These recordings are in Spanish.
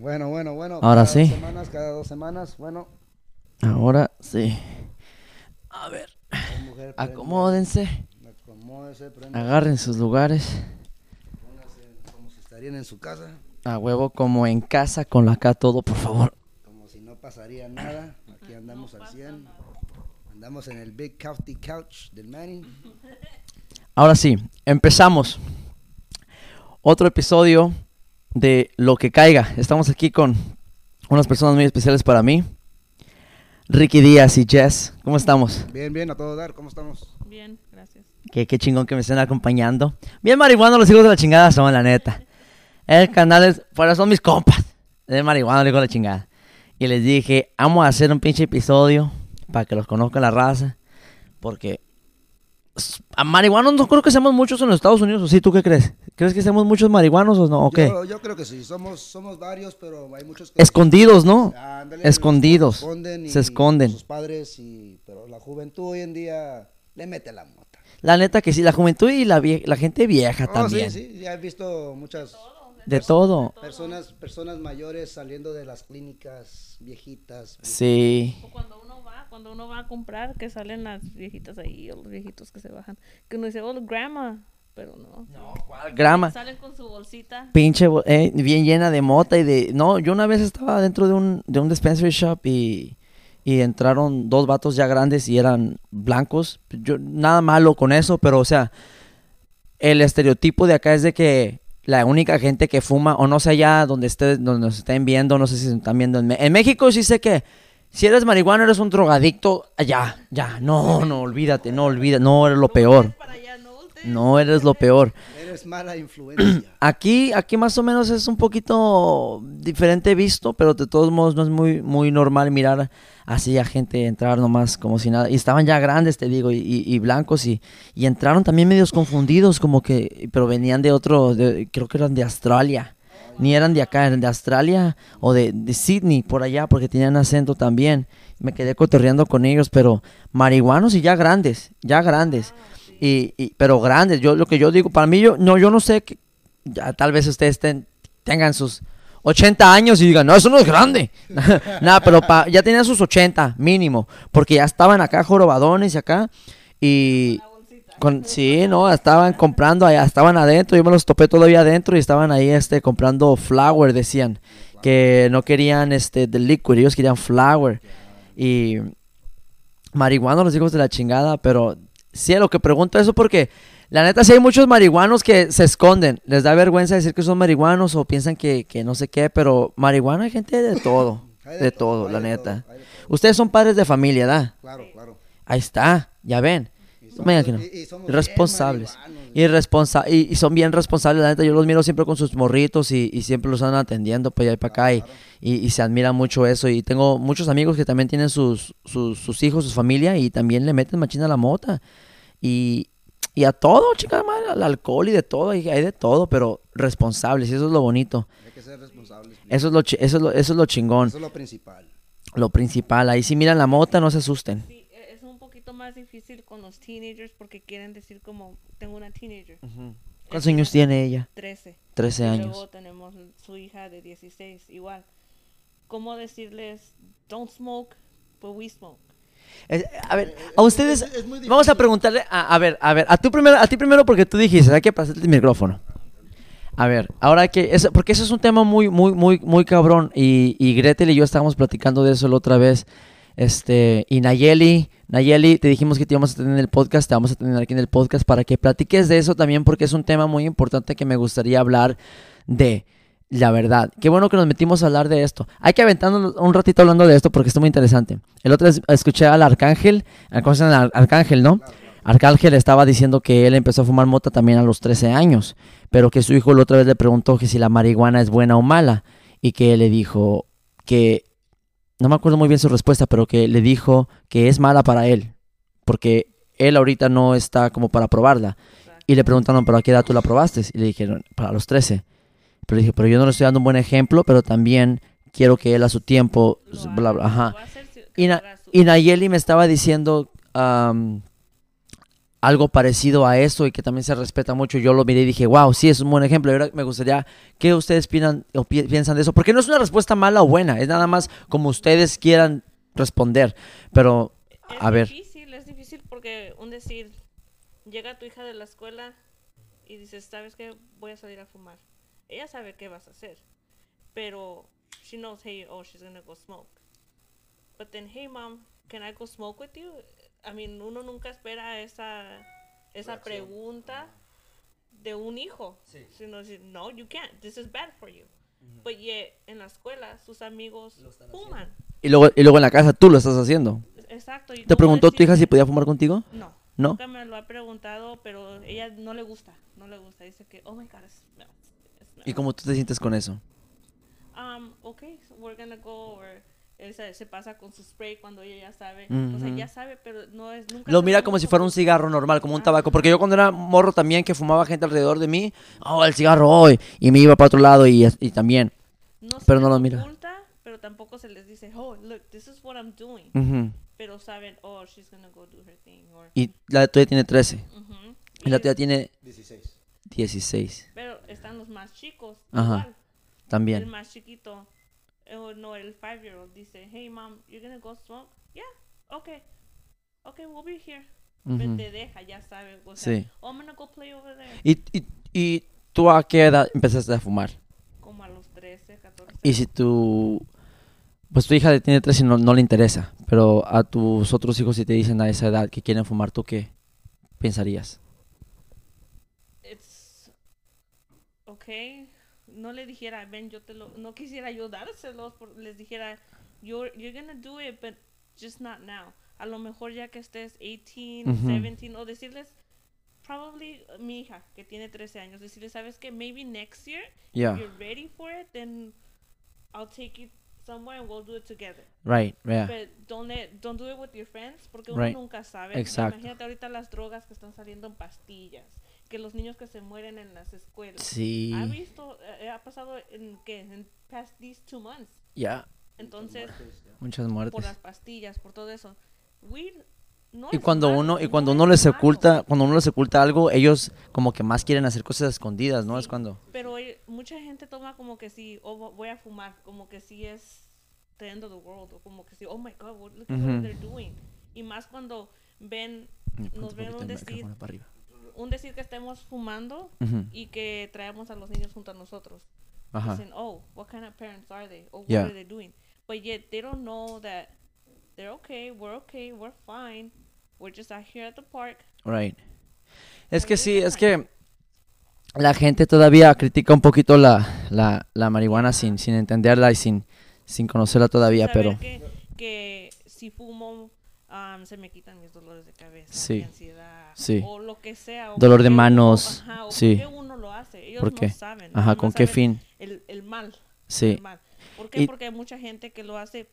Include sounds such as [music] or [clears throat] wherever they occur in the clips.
Bueno, bueno, bueno. Ahora cada sí. Dos semanas, cada dos semanas. Bueno, Ahora sí. A ver, mujer, acomódense, prenda, agarren sus lugares. póngase como si estarían en su casa, A huevo como en casa con la acá todo, por favor. como si no pasaría nada. Aquí andamos al 100. Andamos en el Big Couchy Couch del Manny. Ahora sí, empezamos. Otro episodio de Lo que caiga. Estamos aquí con unas personas muy especiales para mí. Ricky Díaz y Jess. ¿Cómo estamos? Bien, bien, a todo dar. ¿Cómo estamos? Bien, gracias. Qué, qué chingón que me estén acompañando. Bien marihuana los hijos de la chingada son, la neta. El canal es, fuera son mis compas. De marihuana los hijos de la chingada. Y les dije, vamos a hacer un pinche episodio para que los conozca la raza. Porque a marihuanos no creo que seamos muchos en los Estados Unidos. ¿O sí? ¿Tú qué crees? ¿Crees que seamos muchos marihuanos o no? ¿O qué? Yo, yo creo que sí. Somos, somos varios, pero hay muchos que... Escondidos, ¿no? Ándale, Escondidos. Se esconden. Se esconden. Sus padres, y, pero la juventud hoy en día le mete la mota. La neta que sí, la juventud y la, vie- la gente vieja Oh, también. sí, sí, ya he visto muchas De todo. personas, personas mayores saliendo de las clínicas viejitas. Sí. O cuando cuando uno va a comprar, que salen las viejitas ahí, o los viejitos que se bajan. Que uno dice, oh, grandma. Pero no. Grama. Salen con su bolsita. pinche eh, bien llena de mota y de no yo una vez estaba dentro de un de un dispensary shop y y entraron dos vatos ya grandes y eran blancos yo nada malo con eso pero o sea el estereotipo de acá es de que la única gente que fuma o no sé allá donde esté donde nos estén viendo no sé si se están viendo en México sí sé que si eres marihuana eres un drogadicto ya ya no no olvídate no olvídate no eres lo peor no eres lo peor Eres mala influencia. [clears throat] Aquí, aquí más o menos es un poquito diferente visto, pero de todos modos no es muy, muy normal mirar así a gente entrar nomás como si nada. Y estaban ya grandes, te digo, y, y- y blancos, y, y entraron también medios confundidos, como que, pero venían de otro, de- creo que eran de Australia. Ni eran de acá, eran de Australia o de, de Sydney, por allá, porque tenían acento también. Me quedé cotorreando con ellos, pero marihuanos y ya grandes, ya grandes. Y, y- pero grandes, yo lo que yo digo, para mí yo no yo no sé que ya tal vez ustedes ten- tengan sus 80 años y digan, "No, eso no es grande." [laughs] [laughs] Nada, pero pa- ya tenían sus 80 mínimo, porque ya estaban acá jorobadones y acá y con, sí, no, estaban comprando allá, estaban adentro, yo me los topé todavía adentro y estaban ahí este comprando flour, decían, que no querían este the liquid, ellos querían flour y marihuanos los hijos de la chingada, pero sí, lo que pregunto eso porque la neta sí hay muchos marihuanos que se esconden, les da vergüenza decir que son marihuanos o piensan que, que no sé qué, pero marihuana hay gente de todo, [coughs] de todo, la de neta. todo. Ustedes son padres de familia, ¿da? Claro, claro. Ahí está, ya ven. Me no. y- y son bien responsables, la neta. Yo los miro siempre con sus morritos y, siempre los andan atendiendo allá y para acá. Y, se admira mucho eso. Y tengo muchos amigos que también tienen sus, sus, sus hijos, su familia y también le meten machina a la mota. Y, y a todo, chica madre, al alcohol y de todo. y hay de todo, pero responsables. Y eso es lo bonito. Hay que ser responsables. Eso es lo, eso es lo, eso es lo chingón, Eso es lo principal. lo principal. Ahí si miran la mota, no se asusten. Sí, e- es un poquito más difícil con los teenagers porque quieren decir como, tengo una teenager. ¿Cuántos años tiene ella? 13. 13 Y años. luego tenemos su hija de 16, igual. ¿Cómo decirles, don't smoke, but we smoke? Eh, a ver, a ustedes, es- es muy vamos a preguntarle, a, a ver, a ver, a tú primero, a ti primero porque tú dijiste, hay que pasarte el micrófono. A ver, ahora que, eso, porque eso es un tema muy, muy, muy, muy cabrón y, y Gretel y yo estábamos platicando de eso la otra vez, este, y Nayeli, Nayeli, te dijimos que te íbamos a tener en el podcast, te vamos a tener aquí en el podcast para que platiques de eso también porque es un tema muy importante que me gustaría hablar de. La verdad, qué bueno que nos metimos a hablar de esto. Hay que aventarnos un ratito hablando de esto porque está muy interesante. El otro es- escuché al Arcángel, Arcángel, ¿no? Arcángel estaba diciendo que él empezó a fumar mota también a los 13 años, pero que su hijo la otra vez le preguntó que si la marihuana es buena o mala y que él le dijo que, no me acuerdo muy bien su respuesta, pero que le dijo que es mala para él, porque él ahorita no está como para probarla. Y le preguntaron, ¿pero a qué edad tú la probaste? Y le dijeron, para los 13. Pero dije, pero yo no le estoy dando un buen ejemplo, pero también quiero que él a su tiempo, bla, bla, ajá. Y, Na- y Nayeli me estaba diciendo, algo parecido a eso y que también se respeta mucho. Yo lo miré y dije, wow, sí, es un buen ejemplo. Y ahora me gustaría que ustedes piensan, o pi- piensan de eso. Porque no es una respuesta mala o buena, es nada más como ustedes quieran responder. Pero, Es a ver, difícil, es difícil porque un decir, llega tu hija de la escuela y dices, ¿sabes qué? Voy a salir a fumar. Ella sabe qué vas a hacer, pero she knows, hey, oh, she's gonna go smoke. But then, hey, mom, can I go smoke with you? I mean, uno nunca espera esa, esa pregunta de un hijo. Sino decir, no, you can't. This is bad for you. But yet, en la escuela, sus amigos fuman. y luego, y luego en la casa tú lo estás haciendo. Exacto. y ¿Te preguntó tu hija si podía fumar contigo? No. ¿No? Nunca me lo ha preguntado, pero ella no le gusta. No le gusta. Dice que, oh my god, it smells. it ¿Y smells." cómo tú te sientes con eso? Um, okay, so we're gonna go. Or él se, se pasa con su spray cuando ella ya sabe. O sea, ya sabe, pero no es nunca. Lo mira como si fuera un cigarro normal, como un Ajá. tabaco. Porque yo cuando era morro también, que fumaba gente alrededor de mí, oh, el cigarro hoy, y me iba para otro lado y, y también. No se pero no lo mira. oculta, pero tampoco se les dice, oh, look, this is what I'm doing. Ujú. Pero saben, oh, she's gonna go do her thing. Or, Y la tuya tiene 13, Ujú. y la Y- tuya tiene 16. 16 Pero están los más chicos. Ajá. igual. El también. más chiquito, eh, o no, el five year old dice, hey mom, you're gonna go smoke? Yeah, okay. Okay, we'll be here. Ujú. Te deja, ya sabe. O sea, Sí. oh, I'm gonna go play over there. ¿Y, y, y tú a qué edad empezaste a fumar? Como a los 13, 14. Y si tú, pues tu hija tiene 13 y no, no le interesa, pero a tus otros hijos si te dicen a esa edad que quieren fumar, ¿tú qué pensarías? It's okay. No le dijera, ven, yo te lo. No quisiera yo dárselos. por- les dijera, you're, you're gonna do it, but just not now. A lo mejor ya que estés 18, Ujú. 17, o decirles, probably uh, mi hija que tiene 13 años, decirles, ¿sabes qué? Maybe next year, Yeah, if you're ready for it, then I'll take you somewhere and we'll do it together. right, yeah. But don't let, don't do it with your friends porque Right. uno nunca sabe. Exacto. Imagínate ahorita las drogas que están saliendo en pastillas, que los niños que se mueren en las escuelas. Sí, Ha visto, eh, ha pasado en que en past these two months. ya, Entonces, muchas por muertes. las pastillas, por todo eso. Weed no Y cuando malo, uno y cuando uno les malo, oculta, cuando uno les oculta algo, ellos como que más quieren hacer cosas escondidas, ¿no? Sí. Es cuando Pero eh, mucha gente toma como que si, oh, vo- voy a fumar, como que si es the end of the world, o como que si, oh my god, what, look at Ujú. what they're doing. Y más cuando ven, nos el decir. Un decir que estemos fumando y que traemos a los niños junto a nosotros. Dicen, oh, what kind of parents are they? Or what Yeah. are they doing? But yet they don't know that they're okay, we're okay, we're fine. We're just out here at the park. Right. Es que sí, es que la gente todavía critica un poquito la, la, la marihuana sin, sin entenderla y sin, sin conocerla todavía, Saber pero que, que si fumo um, se me quitan mis dolores de cabeza, Sí. mi ansiedad, Sí. o lo que sea. o Dolor de qué uno- manos, ajá, o sí. por qué uno lo hace. Ellos ¿Por no qué? saben. ajá, ¿con qué saben fin? El, el mal. Sí, el mal. ¿Por qué? Y- Porque hay mucha gente que lo hace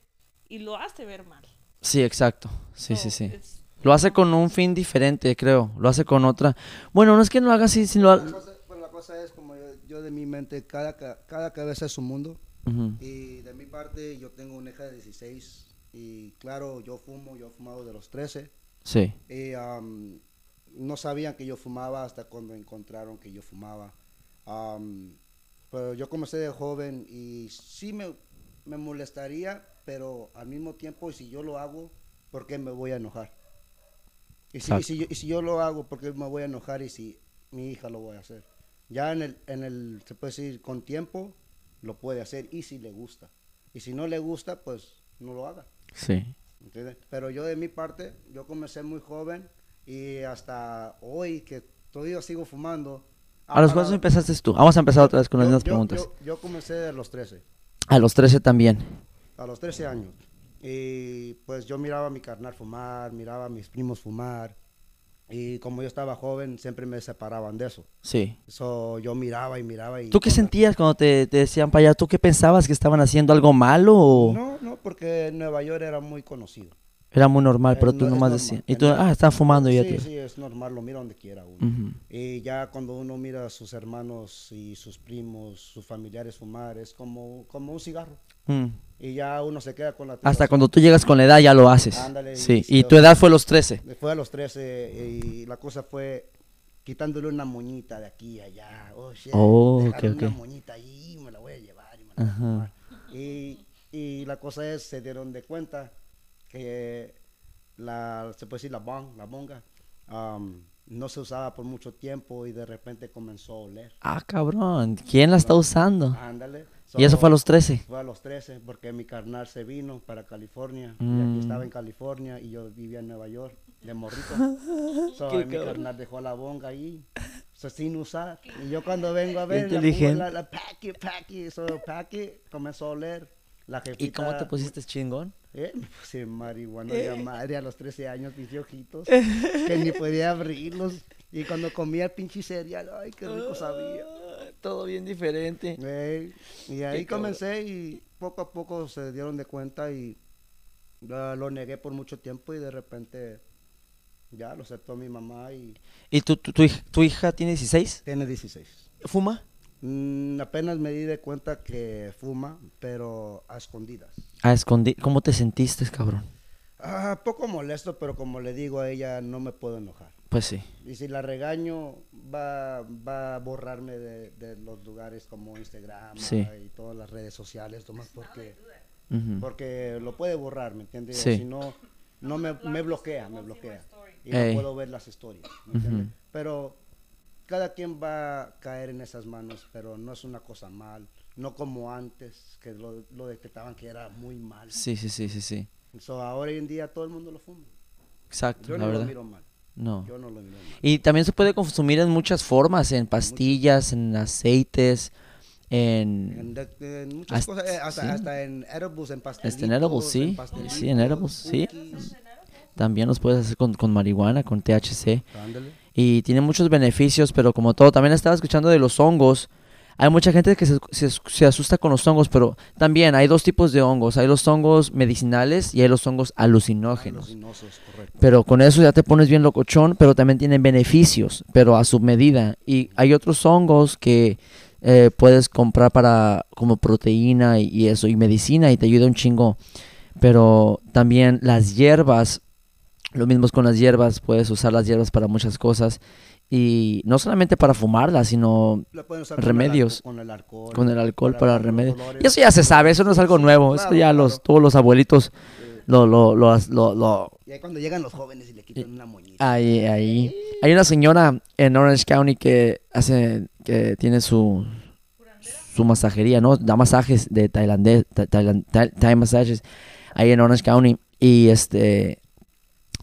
y lo hace ver mal. sí, exacto. Sí, sí, So, sí. it's- Lo hace con un fin diferente, creo. Lo hace con otra. Bueno, no es que no haga así, sino... La cosa, pues, la cosa es como yo, yo de mi mente, cada, ca- cada cabeza es un mundo. Ujú, Y de mi parte, yo tengo una hija de 16. Y claro, yo fumo, yo he fumado de los 13. Sí, Y am, no sabían que yo fumaba hasta cuando encontraron que yo fumaba. Am, pero yo comencé de joven y sí me, me molestaría, pero al mismo tiempo, si yo lo hago, ¿por qué me voy a enojar? Y si, y si yo, y si yo lo hago, ¿por qué me voy a enojar? Y si mi hija lo voy a hacer. Ya en el, en el, se puede decir, con tiempo, lo puede hacer y si le gusta. Y si no le gusta, pues no lo haga. Sí. ¿entiendes? Pero yo de mi parte, yo comencé muy joven y hasta hoy que todavía sigo fumando. ¿A los cuántos empezaste tú? Vamos a empezar otra vez con las mismas yo- preguntas. Yo, yo comencé a los 13, A los 13 también. a los 13 años. Y pues yo miraba a mi carnal fumar, miraba a mis primos fumar. Y como yo estaba joven, siempre me separaban de eso. Sí. So, yo miraba y miraba y... ¿Tú qué sentías cuando te, te decían para allá? ¿Tú qué pensabas que estaban haciendo algo malo o No, no, porque Nueva York era muy conocido. era muy normal? Eh, Pero no, tú es nomás decías. Y tú, ah, están fumando y ya Sí, sí, es normal, lo mira donde quiera uno. Ujú. Y ya cuando uno mira a sus hermanos y sus primos, sus familiares fumar, es como, como un cigarro. Mm, Y ya uno se queda con la Hasta cuando tú llegas con la edad ya lo haces. Ándale, sí. y- Y tu edad fue los 13. Fue a los 13 y la cosa fue quitándole una moñita de aquí a allá. Oh, shit, Oh, dejaron ok, una moñita ahí, me la voy a llevar y me la voy a. Y, y la cosa es, se dieron de cuenta que la, se puede decir la bong, la bonga, um, no se usaba por mucho tiempo y de repente comenzó a oler. Ah, cabrón. ¿Quién la está usando? Ándale. Y eso So, fue a los 13. fue a los 13 porque mi carnal se vino para California y Mm. aquí estaba en California y yo vivía en Nueva York de morrito. [laughs] so, mi cabrón. carnal dejó la bonga ahí so, sin usar y yo cuando vengo a ver la, pongo la, la packy, packy, so comenzó a oler. La jefita, ¿Y cómo te pusiste chingón? Eh, me puse marihuana de madre a los 13 años, pinche ojitos, [laughs] que ni podía abrirlos. Y cuando comía el pinche cereal, ay, qué rico sabía. Todo bien diferente. Y ahí comencé y poco a poco se dieron de cuenta y ah, lo negué por mucho tiempo y de repente ya lo aceptó mi mamá y ¿Y tu, tu, tu hija, tu hija tiene 16? tiene 16. ¿Fuma? Mm, apenas me di de cuenta que fuma, pero a escondidas. A escondi ¿Cómo te sentiste, cabrón? Ah, poco molesto, pero como le digo a ella, no me puedo enojar. Pues sí. Y si la regaño, va, va a borrarme de, de los lugares como Instagram Sí. ah, y todas las redes sociales, nomás porque, porque lo puede borrar, ¿me entiendes? Sí. Si no, no me, me bloquea, me bloquea. Y no puedo ver las historias, ¿me entiendes? Pero cada quien va a caer en esas manos, pero no es una cosa mal. No como antes, que lo, lo detectaban que era muy mal. Sí, sí, sí, sí, sí. So, ahora hoy en día todo el mundo lo fuma. Exacto, Yo la no lo verdad. miro mal. No. Yo no lo miro mal. Y también se puede consumir en muchas formas, en pastillas, en aceites, en... En, de- en muchas Hasta- cosas, eh, hasta, sí. hasta en edibles, en pastelitos. Hasta en edibles, sí. pastelitos, Sí, en edibles, sí. También los puedes hacer con, con marihuana, con THC. Ándale. Y tiene muchos beneficios, pero como todo, también estaba escuchando de los hongos. Hay mucha gente que se, se- se asusta con los hongos, pero también hay dos tipos de hongos. Hay los hongos medicinales y hay los hongos alucinógenos. Pero con eso ya te pones bien locochón, pero también tienen beneficios, pero a su medida. Y hay otros hongos que eh, puedes comprar para como proteína y, y eso, y medicina, y te ayuda un chingo. Pero también las hierbas, lo mismo es con las hierbas, puedes usar las hierbas para muchas cosas. Y no solamente para fumarlas, sino usar Remedios. Con el alcohol. con el alcohol para, remedios. Y eso ya se sabe, eso no es algo nuevo. eso ya claro. los, todos los abuelitos lo, lo, lo, lo- lo- Y ahí cuando llegan los jóvenes y le quitan una moñita. Ahí, ahí. Hay una señora en Orange County que hace, que tiene su, su masajería, ¿no? Da masajes de tailandés, ta- tailan- ta- Thai massages ahí en Orange County. Y este,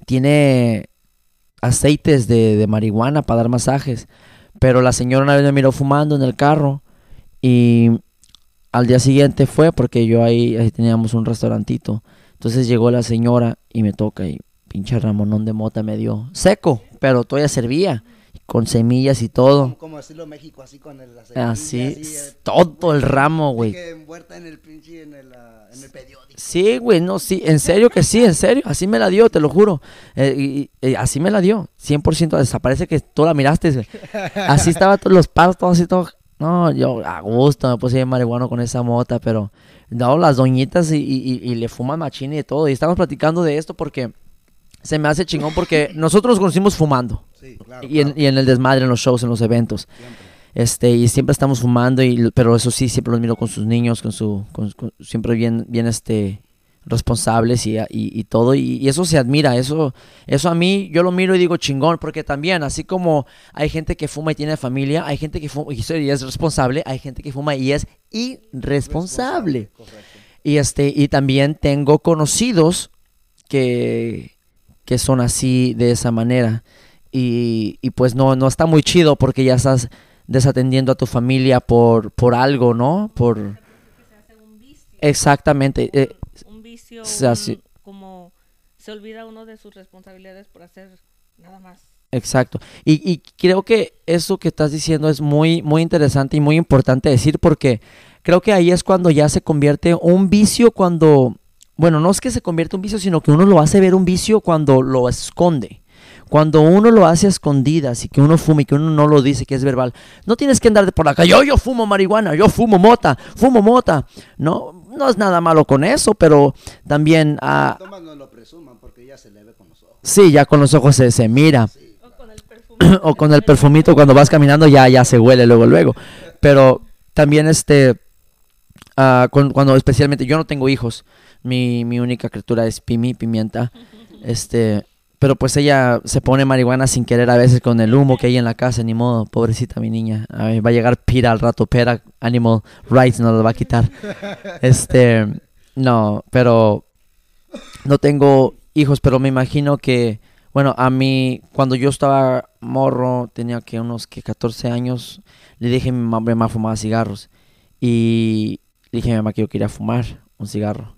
tiene aceites de, de marihuana para dar masajes. Pero la señora una vez me miró fumando en el carro y al día siguiente fue porque yo ahí, ahí teníamos un restaurantito. Entonces llegó la señora y me toca y pinche ramonón de mota me dio seco, pero todavía servía con semillas y todo. Como, como decirlo México, así con el, la semilla, Así, eh, todo el ramo, güey. Que envuelta en el pinche, en el, ah, en el periódico. Sí, güey, no, sí, en serio que sí, en serio, así me la dio, te lo juro. Eh, y- y así me la dio, 100%, desaparece que tú la miraste, güey. Así estaba todos los palos, todo así, todo. No, yo a gusto me puse bien marihuano con esa mota, pero no, las doñitas y, y- y- y le fuman machín y todo. Y estamos platicando de esto porque se me hace chingón porque [laughs] nosotros nos conocimos fumando. Sí, claro. Y en, claro, y en el desmadre, en los shows, en los eventos. siempre. Este, y siempre estamos fumando, y, pero eso sí, siempre los miro con sus niños, con su, con- con- siempre bien, bien este, responsables y, y, y todo, y, y eso se admira, eso, eso a mí, yo lo miro y digo chingón, porque también, así como hay gente que fuma y tiene familia, hay gente que fuma y es responsable, hay gente que fuma y es irresponsable. Correcto. Y este, y también tengo conocidos que, que son así de esa manera. Y, y pues no, no está muy chido porque ya estás desatendiendo a tu familia por, por algo, ¿no? Por se hace un vicio. exactamente. eh, un vicio, un- como se olvida uno de sus responsabilidades por hacer nada más. Exacto. Y, y creo que eso que estás diciendo es muy, muy interesante y muy importante decir porque creo que ahí es cuando ya se convierte un vicio cuando, bueno, no es que se convierte un vicio, sino que uno lo hace ver un vicio cuando lo esconde. Cuando uno lo hace a escondidas y que uno fuma y que uno no lo dice, que es verbal, no tienes que andar de por la calle, yo, yo fumo marihuana, yo fumo mota, fumo mota. No, no es nada malo con eso, pero también, ah, Tomás no lo presuman porque ya se le ve con los ojos. sí, ya con los ojos se, se mira. O con el perfume. [clears throat] o con el perfumito cuando vas caminando ya, ya se huele luego, luego. Pero también este, ah, con- cuando especialmente, yo no tengo hijos, mi, mi única criatura es Pimi, pimienta, este, pero pues ella se pone marihuana sin querer a veces con el humo que hay en la casa, ni modo, pobrecita mi niña. A va a llegar Pira al rato, Pera Animal Rights nos lo va a quitar. Este, no, pero no tengo hijos, pero me imagino que, bueno, a mí, cuando yo estaba morro, tenía que unos que 14 años, le dije a mi mamá, mi mamá fumaba cigarros. Y le dije a mi mamá que yo quería fumar un cigarro.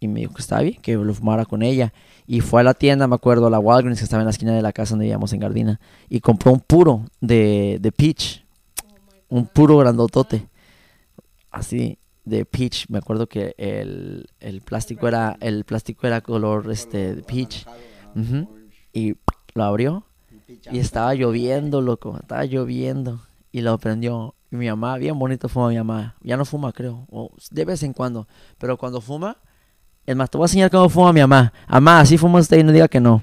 Y me dijo que estaba bien, que lo fumara con ella. Y fue a la tienda, me acuerdo, a la Walgreens, que estaba en la esquina de la casa donde vivíamos en Gardina. Y compró un puro de, de peach. Un puro grandotote. Así, de peach. Me acuerdo que el, el plástico era el plástico era color este de peach. Ujú. Y lo abrió y estaba lloviendo, loco, estaba lloviendo y lo prendió. Y mi mamá, bien bonito fuma mi mamá. Ya no fuma, creo, o de vez en cuando, pero cuando fuma, es más, te voy a enseñar cómo fuma mi mamá. Mamá, así fuma usted y no diga que no.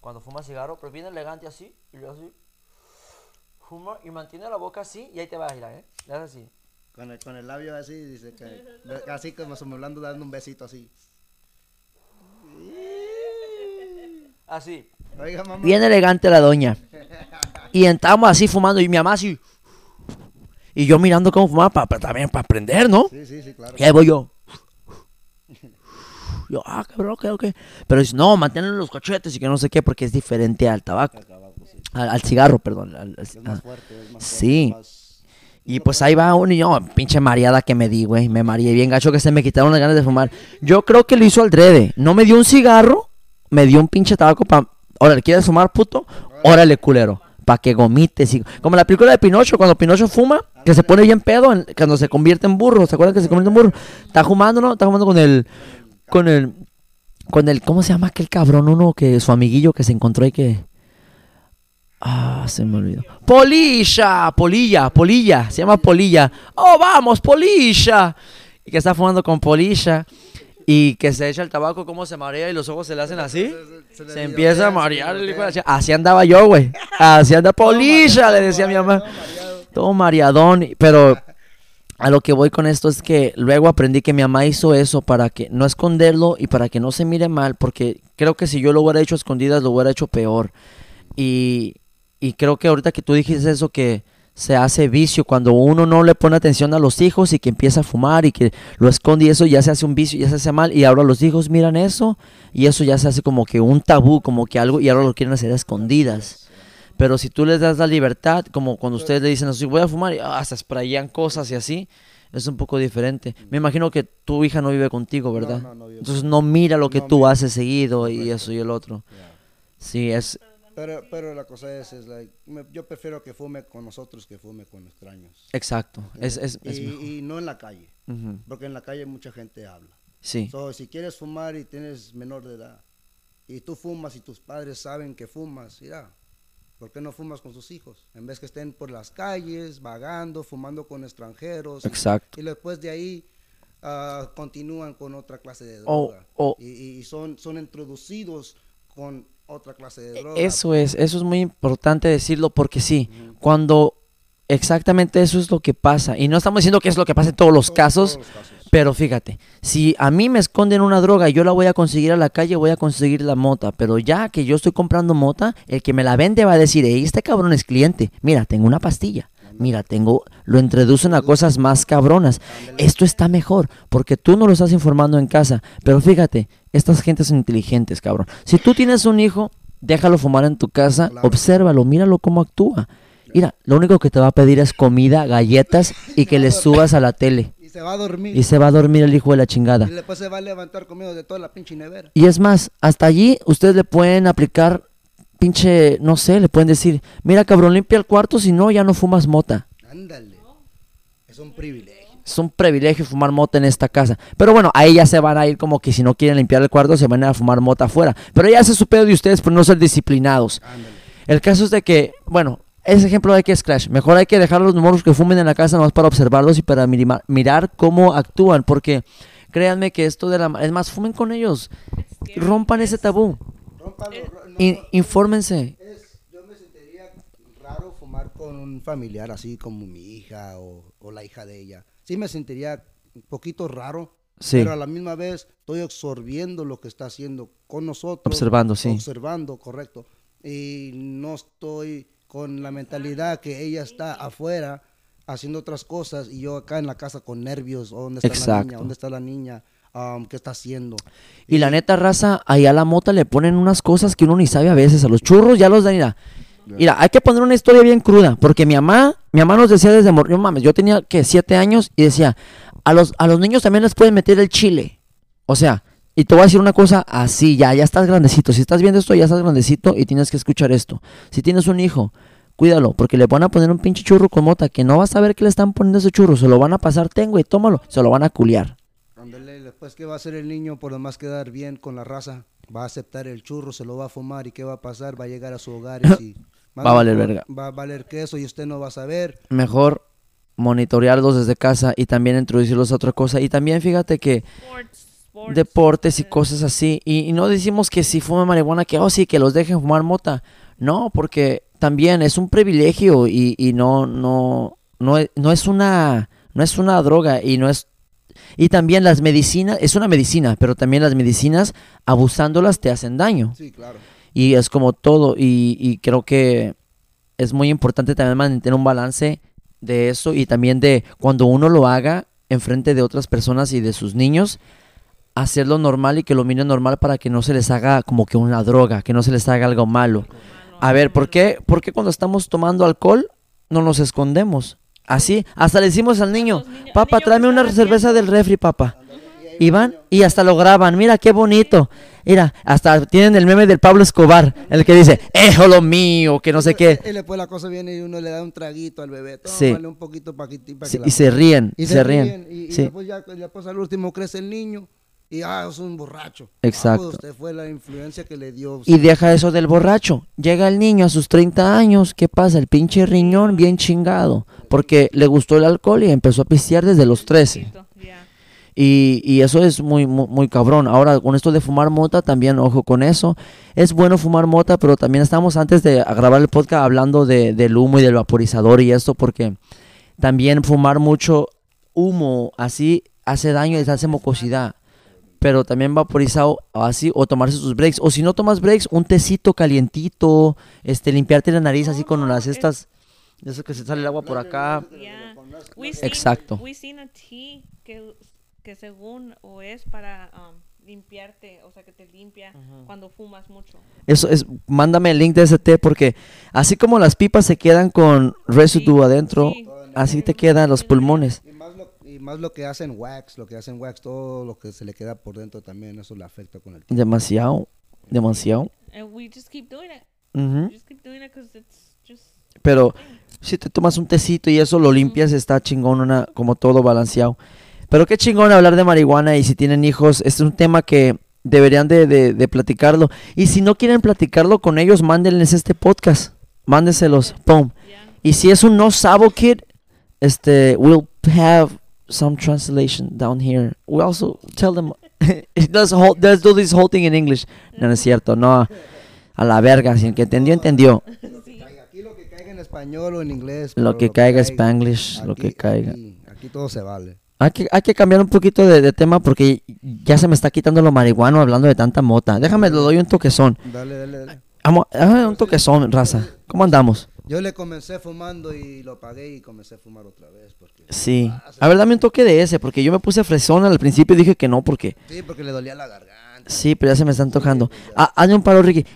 Cuando fuma cigarro, pero bien elegante así, y luego así. Fuma y mantiene la boca así y ahí te va a girar, ¿eh? Le haces así. Con el, con el labio así, dice que. Así como se me hablando, dando un besito así. Así. Oiga, mamá. Bien elegante la doña. Y entramos así fumando y mi mamá así. Y yo mirando cómo fumaba para también para aprender, ¿no? Sí, sí, sí, claro. Y ahí voy yo. [laughs] Yo, ah, cabrón, ok, ok. Pero dice, no, manténlo en los cachetes y que no sé qué, porque es diferente al tabaco. Sí. Al, al cigarro, perdón. al- al- Es ah. más fuerte, es más Sí. fuerte, más- Y pues ahí va uno y yo, pinche mareada que me di, güey. Me mareé bien gacho que se me quitaron las ganas de fumar. Yo creo que lo hizo al drede. No me dio un cigarro, me dio un pinche tabaco para... Órale, ¿quieres fumar, puto? Órale, culero. Para que gomites. y- Como la película de Pinocho, cuando Pinocho fuma, que se pone bien pedo, en- cuando se convierte en burro. ¿Se acuerdan que se convierte en burro? Está fumando, ¿no? Está fumando con el... Con el... Con el... ¿Cómo se llama aquel cabrón uno que... Su amiguillo que se encontró y que... Ah, se me olvidó. Polilla, Polilla, Polilla, se llama Polilla. Oh, vamos, Polilla. Y que está fumando con Polilla y que se echa el tabaco, como se marea y los ojos se le hacen así. Se le Se empieza a marear. se Así andaba yo, güey. Así anda [laughs] Polilla, le decía a mi mamá. Todo mareadón. y- Pero a lo que voy con esto es que luego aprendí que mi mamá hizo eso para que no esconderlo y para que no se mire mal, porque creo que si yo lo hubiera hecho a escondidas, lo hubiera hecho peor. Y, y creo que ahorita que tú dijiste eso, que se hace vicio cuando uno no le pone atención a los hijos y que empieza a fumar y que lo esconde y eso ya se hace un vicio, ya se hace mal y ahora los hijos miran eso y eso ya se hace como que un tabú, como que algo y ahora lo quieren hacer a escondidas. Pero si tú les das la libertad, como cuando ustedes le dicen así, voy a fumar y ah, hasta sprayan cosas y así, es un poco diferente. Me imagino que tu hija no vive contigo, ¿verdad? No, no, no Entonces no mira lo que tú mira. haces seguido y eso y el otro. Sí, es Pero, pero la cosa es, es like, me- yo prefiero que fume con nosotros que fume con extraños. exacto. Es, es, es y, mejor. y no en la calle, porque en la calle mucha gente habla. Sí, So, si quieres fumar y tienes menor de edad, y tú fumas y tus padres saben que fumas, mira, ¿por qué no fumas con sus hijos? En vez que estén por las calles, vagando, fumando con extranjeros. exacto. Y después de ahí ah, continúan con otra clase de droga. o- y y son, son introducidos con otra clase de E- droga. Eso es, eso es muy importante decirlo porque sí, cuando exactamente eso es lo que pasa, y no estamos diciendo que es lo que pasa en todos los Todos- casos, todos los casos. pero fíjate, si a mí me esconden una droga y yo la voy a conseguir a la calle, voy a conseguir la mota, pero ya que yo estoy comprando mota, el que me la vende va a decir, hey, este cabrón es cliente, mira, tengo una pastilla. Mira, tengo, lo introducen a cosas más cabronas. Esto está mejor, porque tú no lo estás informando en casa. Pero fíjate, estas gentes son inteligentes, cabrón. Si tú tienes un hijo, déjalo fumar en tu casa, obsérvalo, míralo cómo actúa. Mira, lo único que te va a pedir es comida, galletas y que le subas a la tele. Y se va a dormir. Y se va a dormir el hijo de la chingada. Y después se va a levantar comiendo de toda la pinche nevera. Y es más, hasta allí ustedes le pueden aplicar pinche, no sé, le pueden decir, mira cabrón, limpia el cuarto, si no, ya no fumas mota. Ándale. Es un privilegio. Es un privilegio fumar mota en esta casa. Pero bueno, ahí ya se van a ir como que si no quieren limpiar el cuarto, se van a fumar mota afuera. Pero ya es su pedo de ustedes por no ser disciplinados. Ándale. El caso es de que, bueno, ese ejemplo hay que scratch. Mejor hay que dejar a los morros que fumen en la casa nomás para observarlos y para mirar cómo actúan. Porque créanme que esto de la... Es más, fumen con ellos. Rompan ese tabú. No, In- infórmense. es- yo me sentiría raro fumar con un familiar así como mi hija o, o la hija de ella. Sí me sentiría un poquito raro, Sí. pero a la misma vez estoy absorbiendo lo que está haciendo con nosotros. Observando, sí. Observando, correcto. Y no estoy con la mentalidad que ella está afuera haciendo otras cosas y yo acá en la casa con nervios. ¿o ¿Dónde está la niña? ¿Dónde está la niña? Um, ¿Qué está haciendo? Y la neta raza, ahí a la mota le ponen unas cosas que uno ni sabe a veces. A los churros ya los dan. Mira, mira hay que poner una historia bien cruda. Porque mi mamá, mi mamá nos decía desde mor- no mames, yo tenía que siete años y decía, a los, a los niños también les pueden meter el chile. O sea, y te voy a decir una cosa así, ya, ya estás grandecito. Si estás viendo esto, ya estás grandecito y tienes que escuchar esto. Si tienes un hijo, cuídalo, porque le van a poner un pinche churro con mota que no vas a ver que le están poniendo ese churro. Se lo van a pasar, tengo y tómalo. Se lo van a culiar. Ándale, después, ¿qué va a hacer el niño por lo más quedar bien con la raza? Va a aceptar el churro, se lo va a fumar y ¿qué va a pasar? Va a llegar a su hogar y [laughs] si- Va a valer verga. Va a valer queso y usted no va a saber. mejor monitorearlos desde casa y también introducirlos a otra cosa. Y también fíjate que sports, deportes y cosas así. Y, y no decimos que si fuman marihuana, que oh sí, que los dejen fumar mota. No, porque también es un privilegio y, y no, no, no, es, no es una, no es una droga y no es y también las medicinas, es una medicina, pero también las medicinas, abusándolas te hacen daño. Sí, claro. Y es como todo. Y, y creo que es muy importante también mantener un balance de eso y también de cuando uno lo haga en frente de otras personas y de sus niños, hacerlo normal y que lo miren normal para que no se les haga como que una droga, que no se les haga algo malo. A ver, ¿por qué, ¿por qué cuando estamos tomando alcohol no nos escondemos? Así, hasta le decimos al niño, papá, tráeme una cerveza del haciendo". refri, papá. Y van y hasta lo graban, mira qué bonito. Mira, hasta tienen el meme del Pablo Escobar, el que dice, ejo lo mío, que no sé qué. Y después la cosa viene y uno le da un traguito al bebé. Sí. Un poquito pa' que- pa' que Sí, la y se ríen, Y se, ríen. Y, y sí. después ya después al último crece el niño y ah, es un borracho. Ah, Exacto. pues usted fue la influencia que le dio. Y deja eso del borracho. Llega el niño a sus 30 años, ¿qué pasa? El pinche riñón bien chingado. Porque le gustó el alcohol y empezó a pistear desde los 13. Poquito, ya. Y, y eso es muy, muy, muy cabrón. Ahora, con esto de fumar mota, también ojo con eso. Es bueno fumar mota, pero también estamos antes de grabar el podcast hablando de, del humo y del vaporizador y esto, porque también fumar mucho humo así hace daño y te hace mucosidad. Pero también vaporizado así, o tomarse sus breaks. O si no tomas breaks, un tecito calientito, este, limpiarte la nariz así con las es- estas, eso que se sale el agua por acá. Yeah. We seen, Exacto. We seen a tea que, que según o es para um, limpiarte, o sea, que te limpia cuando fumas mucho. Eso es, mándame el link de ese té porque así como las pipas se quedan con residuo Sí, adentro, sí. así te quedan los pulmones. Más, lo, que hacen wax, lo que hacen wax, todo lo que se le queda por dentro también, eso le afecta con el tiempo. Demasiado, demasiado. And we just keep doing it. Just keep doing it because it's just. Pero si te tomas un tecito y eso lo limpias, está chingón, una, como todo balanceado. Pero qué chingón hablar de marihuana y si tienen hijos, es un tema que deberían de, de- de platicarlo. Y si no quieren platicarlo con ellos, mándenles este podcast. Mándenselos, pum. Yeah. Y si es un no sabo kid, este, we'll have some translation down here. We also tell them, let's, hold, let's do this whole thing in English. No, no es cierto, no. A la verga, si el que entendió, entendió. Aquí lo que caiga en español o en inglés. Lo que caiga Spanglish, lo que caiga. Aquí, aquí todo se vale. Hay que, hay que cambiar un poquito de, de tema porque ya se me está quitando lo marihuano hablando de tanta mota. Déjame, le doy un toquezón. Dale, dale, dale. Amo- ah, un toquezón, raza. ¿Cómo andamos? Yo le comencé fumando y lo apagué y comencé a fumar otra vez. Porque, Sí. A ver, dame un toque de ese porque yo me puse fresón al principio y dije que no porque... Sí, porque le dolía la garganta. Sí, pero ya se me está antojando. Ah, hazme un paro, Ricky.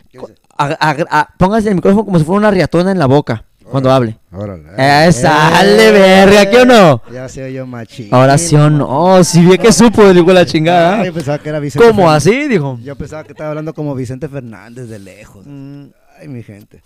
Ah, póngase el micrófono como si fuera una riatona en la boca cuando hable. Órale. Eh, sale, verga, ¿qué o no? Ya se oyó machín. Ahora sí o no. Si vi que [laughs] supo, digo la chingada. Ay, yo pensaba que era Vicente ¿Cómo Fernández. así? Dijo. Yo pensaba que estaba hablando como Vicente Fernández de lejos. Mm, Ay, mi gente.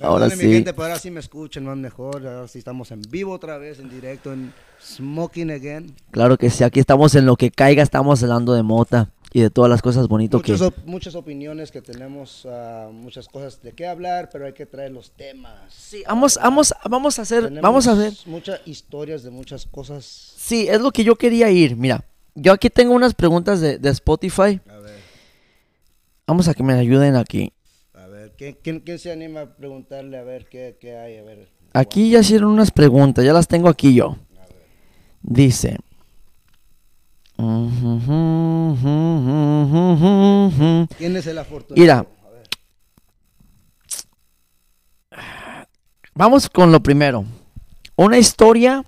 Ahora sí. Mi gente, pero ahora sí me escuchan más mejor. Ahora sí estamos en vivo otra vez, en directo, en Smoking Again. Claro que sí, aquí estamos en lo que caiga, estamos hablando de mota. y de todas las cosas bonitas que... Muchas, op- muchas opiniones que tenemos, ah, muchas cosas de qué hablar, pero hay que traer los temas. Sí, vamos, vamos, vamos a hacer, Tenemos vamos a ver. Muchas historias de muchas cosas. Sí, es lo que yo quería ir. Mira, yo aquí tengo unas preguntas de, de Spotify. A ver, Vamos a que me ayuden aquí. ¿Quién, quién, quién se anima a preguntarle a ver qué, qué hay? A ver. Aquí ya hicieron unas preguntas, ya las tengo aquí yo. Dice. ¿Quién es el afortunado? Mira. Vamos con lo primero. Una historia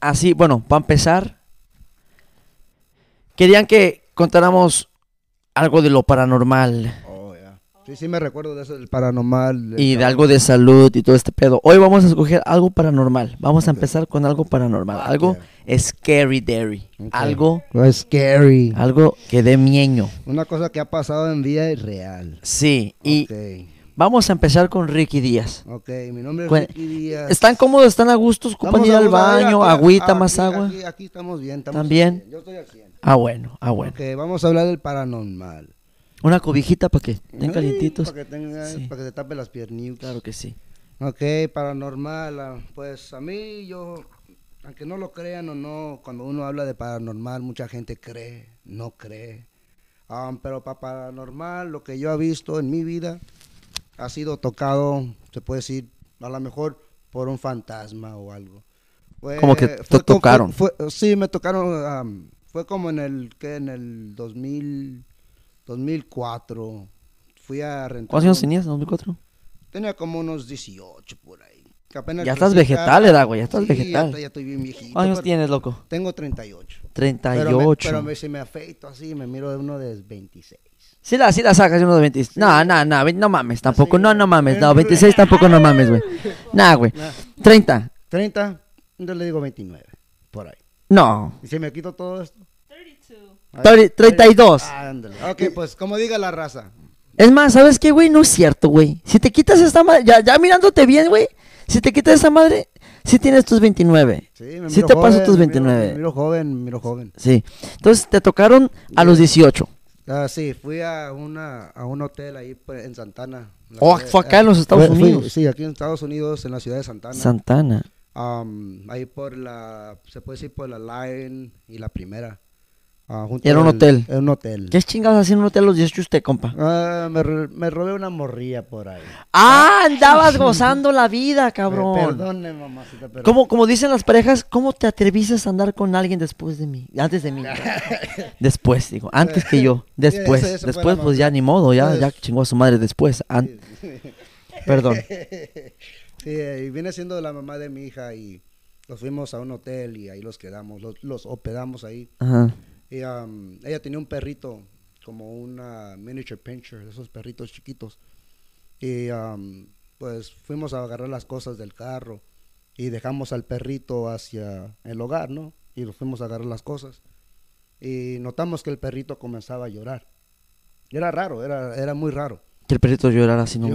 así, bueno, para empezar. Querían que contáramos algo de lo paranormal. Sí, sí me recuerdo de eso del paranormal. del y de algo de salud y todo este pedo. Hoy vamos a escoger algo paranormal. Vamos a empezar con algo paranormal. Algo scary dairy. Algo, Oh, scary. algo que dé mieño. Una cosa que ha pasado en vida real. Sí, y vamos a empezar con Ricky Díaz. Ok, mi nombre es Ricky Díaz. ¿Están cómodos? ¿Están a gusto? ¿Ocupan ir al baño? aquí- ¿Agüita, aquí- más agua? Aquí, aquí estamos bien. estamos ¿También? al 100. Yo estoy al 100. Ah, bueno, ah, bueno. Ok, vamos a hablar del paranormal. Una cobijita para que estén calientitos. Para que, tenga, Sí. para que se tape las piernitas. Claro que sí. Ok, paranormal. ah, Pues a mí, yo, aunque no lo crean o no, cuando uno habla de paranormal, mucha gente cree, no cree. Ah, pero para paranormal, lo que yo he visto en mi vida ha sido tocado, se puede decir, a lo mejor por un fantasma o algo. Fue- Como que te fue tocaron. fue- sí, me tocaron. am, fue como en el, que En el 2000, 2004. Fui a rentar. ¿Cuántos años tenías en 2004? Tenía como unos 18 por ahí. Que apenas Ya estás vegetal, edad, güey, ya estás Sí, vegetal. Ya, ya estoy bien viejito. ¿Cuántos años tienes, loco? Tengo 38. 38. Pero, me, pero me- si me afeito así, me miro de uno de 26. Sí la, sí la sacas de uno de 26. No, no, no, ve- no mames, tampoco. Sí. No, no mames. No, [laughs] 26 tampoco no mames, güey. [laughs] Nah, güey. Nah. 30. 30, yo le digo 29. Por ahí. No. Y si me quito todo esto. 32. Ahí- Thirty- 32. Ah. Ok, pues como diga la raza. Es más, ¿sabes qué, güey? No es cierto, güey. Si te quitas esta madre, ya, ya mirándote bien, güey. Si te quitas esa madre, sí tienes tus 29. Sí, me Sí miro te paso joven, tus me miro- 29. Me miro joven, me miro joven. Sí. Entonces te tocaron a los 18. Ah, sí, fui a, una, a un hotel ahí en Santana. Oh, fue acá en los Estados Unidos. sí, aquí en Estados Unidos, en la ciudad de Santana. Santana. Am, ahí por la, se puede decir por la Line y la primera. Ah, junto Era un al- hotel. Era un hotel. ¿Qué chingados hacía en un hotel los 18 usted, compa? Ah, me, me robé una morría por ahí. Ah, andabas gozando la vida, cabrón. Me- Perdone, mamacita, pero... Como, como dicen las parejas, ¿cómo te atrevices a andar con alguien después de mí? Antes de mí. [laughs] después, digo. Antes que yo. Después. después, pues ya ni modo. Ya, ya chingó a su madre después. An- [laughs] Perdón. [laughs] Sí, y viene siendo la mamá de mi hija y nos fuimos a un hotel y ahí los quedamos, los, los hospedamos ahí. Ajá. Y am, ella tenía un perrito, como una miniature pincher, esos perritos chiquitos. Y am, pues fuimos a agarrar las cosas del carro y dejamos al perrito hacia el hogar, ¿no? Y nos fuimos a agarrar las cosas. Y notamos que el perrito comenzaba a llorar. Era raro, era, era muy raro. Que el perrito llorara así nomás.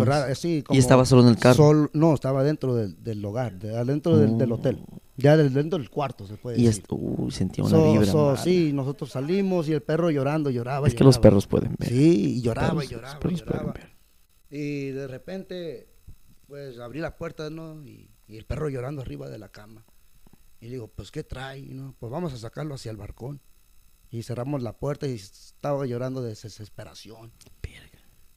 Como- y estaba solo en el carro. Sol- no, estaba dentro del, del hogar, de, adentro del, del hotel. Ya dentro del cuarto, se puede y decir. uy, sentía una So- vibra. so, sí, nosotros salimos y el perro llorando, lloraba. Es que los lloraba. perros pueden ver. Sí, y lloraba, Perros- y lloraba, los perros y lloraba. pueden ver. Y de repente, pues abrí la puerta, ¿no? Y, y el perro llorando arriba de la cama. Y le digo, pues, ¿qué trae? ¿no? Pues vamos a sacarlo hacia el balcón. Y cerramos la puerta y estaba llorando de desesperación.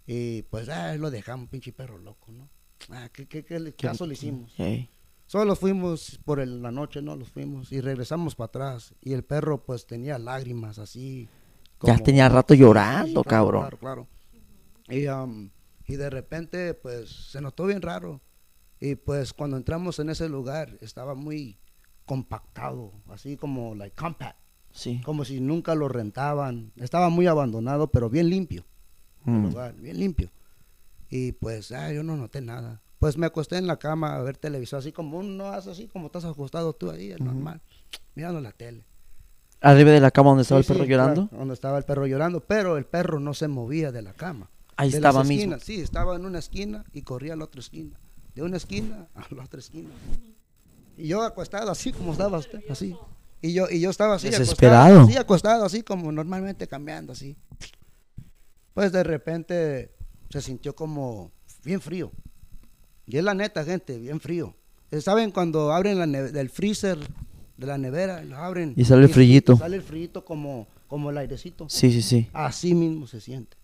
Y pues, ah, lo dejamos, pinche perro loco, ¿no? Ah, ¿qué, qué, qué le- caso le hicimos? Ey. Solo fuimos por el- la noche, ¿no? Los fuimos y regresamos para atrás. Y el perro, pues, tenía lágrimas así. Ya tenía rato llorando, cabrón. Claro, claro. Y, am, y de repente, pues, se notó bien raro. Y pues, cuando entramos en ese lugar, estaba muy compactado, así como, like, compact. Sí. Como si nunca lo rentaban. Estaba muy abandonado, pero bien limpio el Mm. lugar, bien limpio. Y pues, ah, yo no noté nada. Pues me acosté en la cama a ver televisor, así como uno hace, así como estás acostado tú ahí, es normal, mirando la tele. Arriba de la cama donde estaba Sí, el perro sí, llorando. claro, donde estaba el perro llorando, pero el perro no se movía de la cama. Ahí de estaba mismo. Sí, estaba en una esquina y corría a la otra esquina. De una esquina a la otra esquina. Y yo acostado así como estaba usted, así. Y yo, y yo estaba así, Desesperado. acostado, así, acostado, así como normalmente cambiando, así. Pues de repente se sintió como bien frío. Y es la neta, gente, bien frío. Eh, ¿Saben cuando abren la del freezer, de la nevera, lo abren? Y sale el frillito. Sale el frillito como, como el airecito. Sí, sí, sí. Así mismo se siente.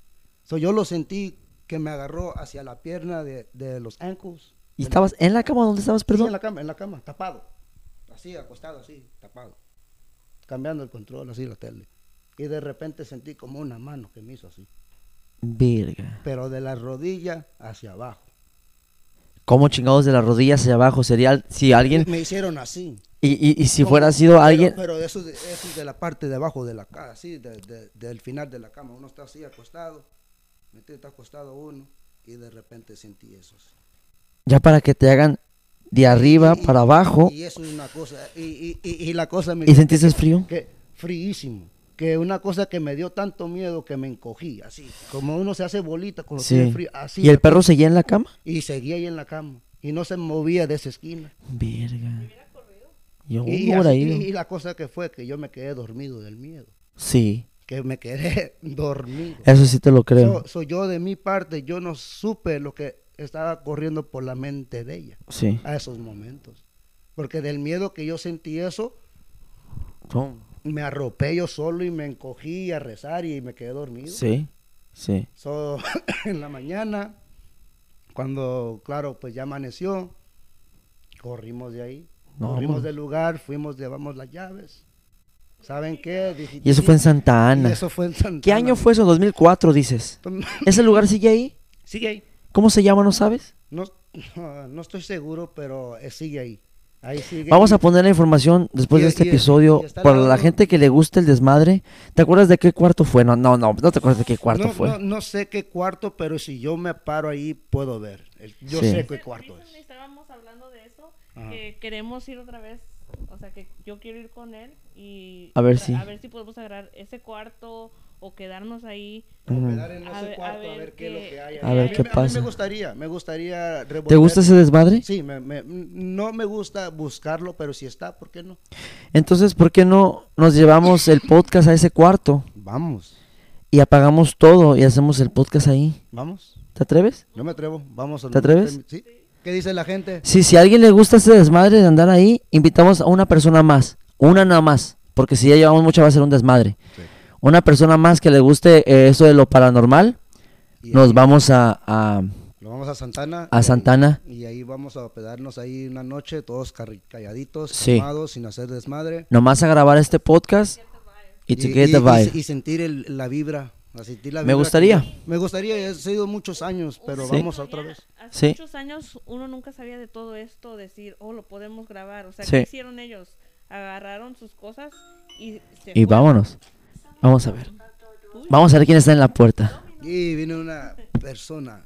So, yo lo sentí que me agarró hacia la pierna de, de los ankles. ¿Y estabas en la cama? ¿Dónde estabas, Sí, perdón? en la cama, en la cama, tapado. Así, acostado, así, tapado. Cambiando el control, así la tele. Y de repente sentí como una mano que me hizo así. Verga. Pero de la rodilla hacia abajo. ¿Cómo chingados de las rodillas hacia abajo? Sería si alguien... Me hicieron así. Y, y, y si fuera sido pero- alguien... Pero, eso, eso es de la parte de abajo de la cama, así, de- de- del final de la cama. Uno está así acostado, metido, está acostado uno, y de repente sentí eso. Ya para que te hagan de arriba Y- para abajo Y eso es una cosa. Y, y, y, y la cosa me y sentiste frío. que fríísimo. Que una cosa que me dio tanto miedo que me encogí, así. Como uno se hace bolita cuando Sí. tiene frío, así. ¿Y el perro seguía en la cama? Y seguía ahí en la cama. Y no se movía de esa esquina. Verga. Yo Y, así- ido. y la cosa que fue que yo me quedé dormido del miedo. Sí, Que me quedé [laughs] dormido. eso sí te lo creo. So, so yo de mi parte, yo no supe lo que estaba corriendo por la mente de ella Sí. a esos momentos. Porque del miedo que yo sentí eso, me arropé yo solo y me encogí a rezar y me quedé dormido. Sí, sí. So, [coughs] en la mañana, cuando, claro, pues ya amaneció, corrimos de ahí. No, corrimos bueno. del lugar, fuimos, llevamos las llaves. ¿Saben qué? Dije- Y eso fue en Santa y Ana. eso fue en Santa ¿Qué Ana. año fue eso? 2004, dices. [laughs] ¿Ese lugar sigue ahí? Sigue ahí. ¿Cómo se llama, no sabes? No, no, no estoy seguro, pero eh, sigue ahí. Ahí sigue. Vamos a poner la información después Y- de este y- episodio y para la gente que le guste el desmadre. ¿Te acuerdas de qué cuarto fue? No, no, no, no te acuerdas de qué cuarto no, fue. No, no sé qué cuarto, pero si yo me paro ahí, puedo ver. Yo Sí. sé qué cuarto es. estábamos hablando de eso, Ajá. que queremos ir otra vez, o sea, que yo quiero ir con él y A ver si- a ver si podemos agarrar ese cuarto o quedarnos ahí. Ujú. Quedar en A ese ver- a cuarto, a ver ver qué es lo qué- que hay. A ver mí qué me- A mí pasa. me gustaría, me gustaría ¿Te gusta ese desmadre? Sí, me- me- no me gusta buscarlo, pero si está, ¿por qué no? Entonces, ¿por qué no nos llevamos el podcast a ese cuarto Vamos, y apagamos todo y hacemos el podcast ahí? vamos. ¿Te atreves? Yo me atrevo, vamos. a- ¿Te atreves? ¿Sí? ¿Qué dice la gente? Sí, si a alguien le gusta ese desmadre de andar ahí, invitamos a una persona más, una nada más, porque si ya llevamos mucho va a ser un desmadre. Sí. Una persona más que le guste eh, eso de lo paranormal, Y nos ahí- vamos a, a, Lo vamos a Santana. a Santana. Y ahí vamos a hospedarnos ahí una noche, todos calladitos, Sí. calmados, sin hacer desmadre. Nomás a grabar este podcast y y- y sentir el- la vibra. la Me gustaría. que- me gustaría, he sido muchos años, pero Sí. vamos a otra vez. Hace Sí. muchos años uno nunca sabía de todo esto, decir, oh, lo podemos grabar. O sea, Sí. ¿qué hicieron ellos? Agarraron sus cosas y se Y fueron. vámonos. Vamos a ver. Vamos a ver quién está en la puerta. Y viene una persona.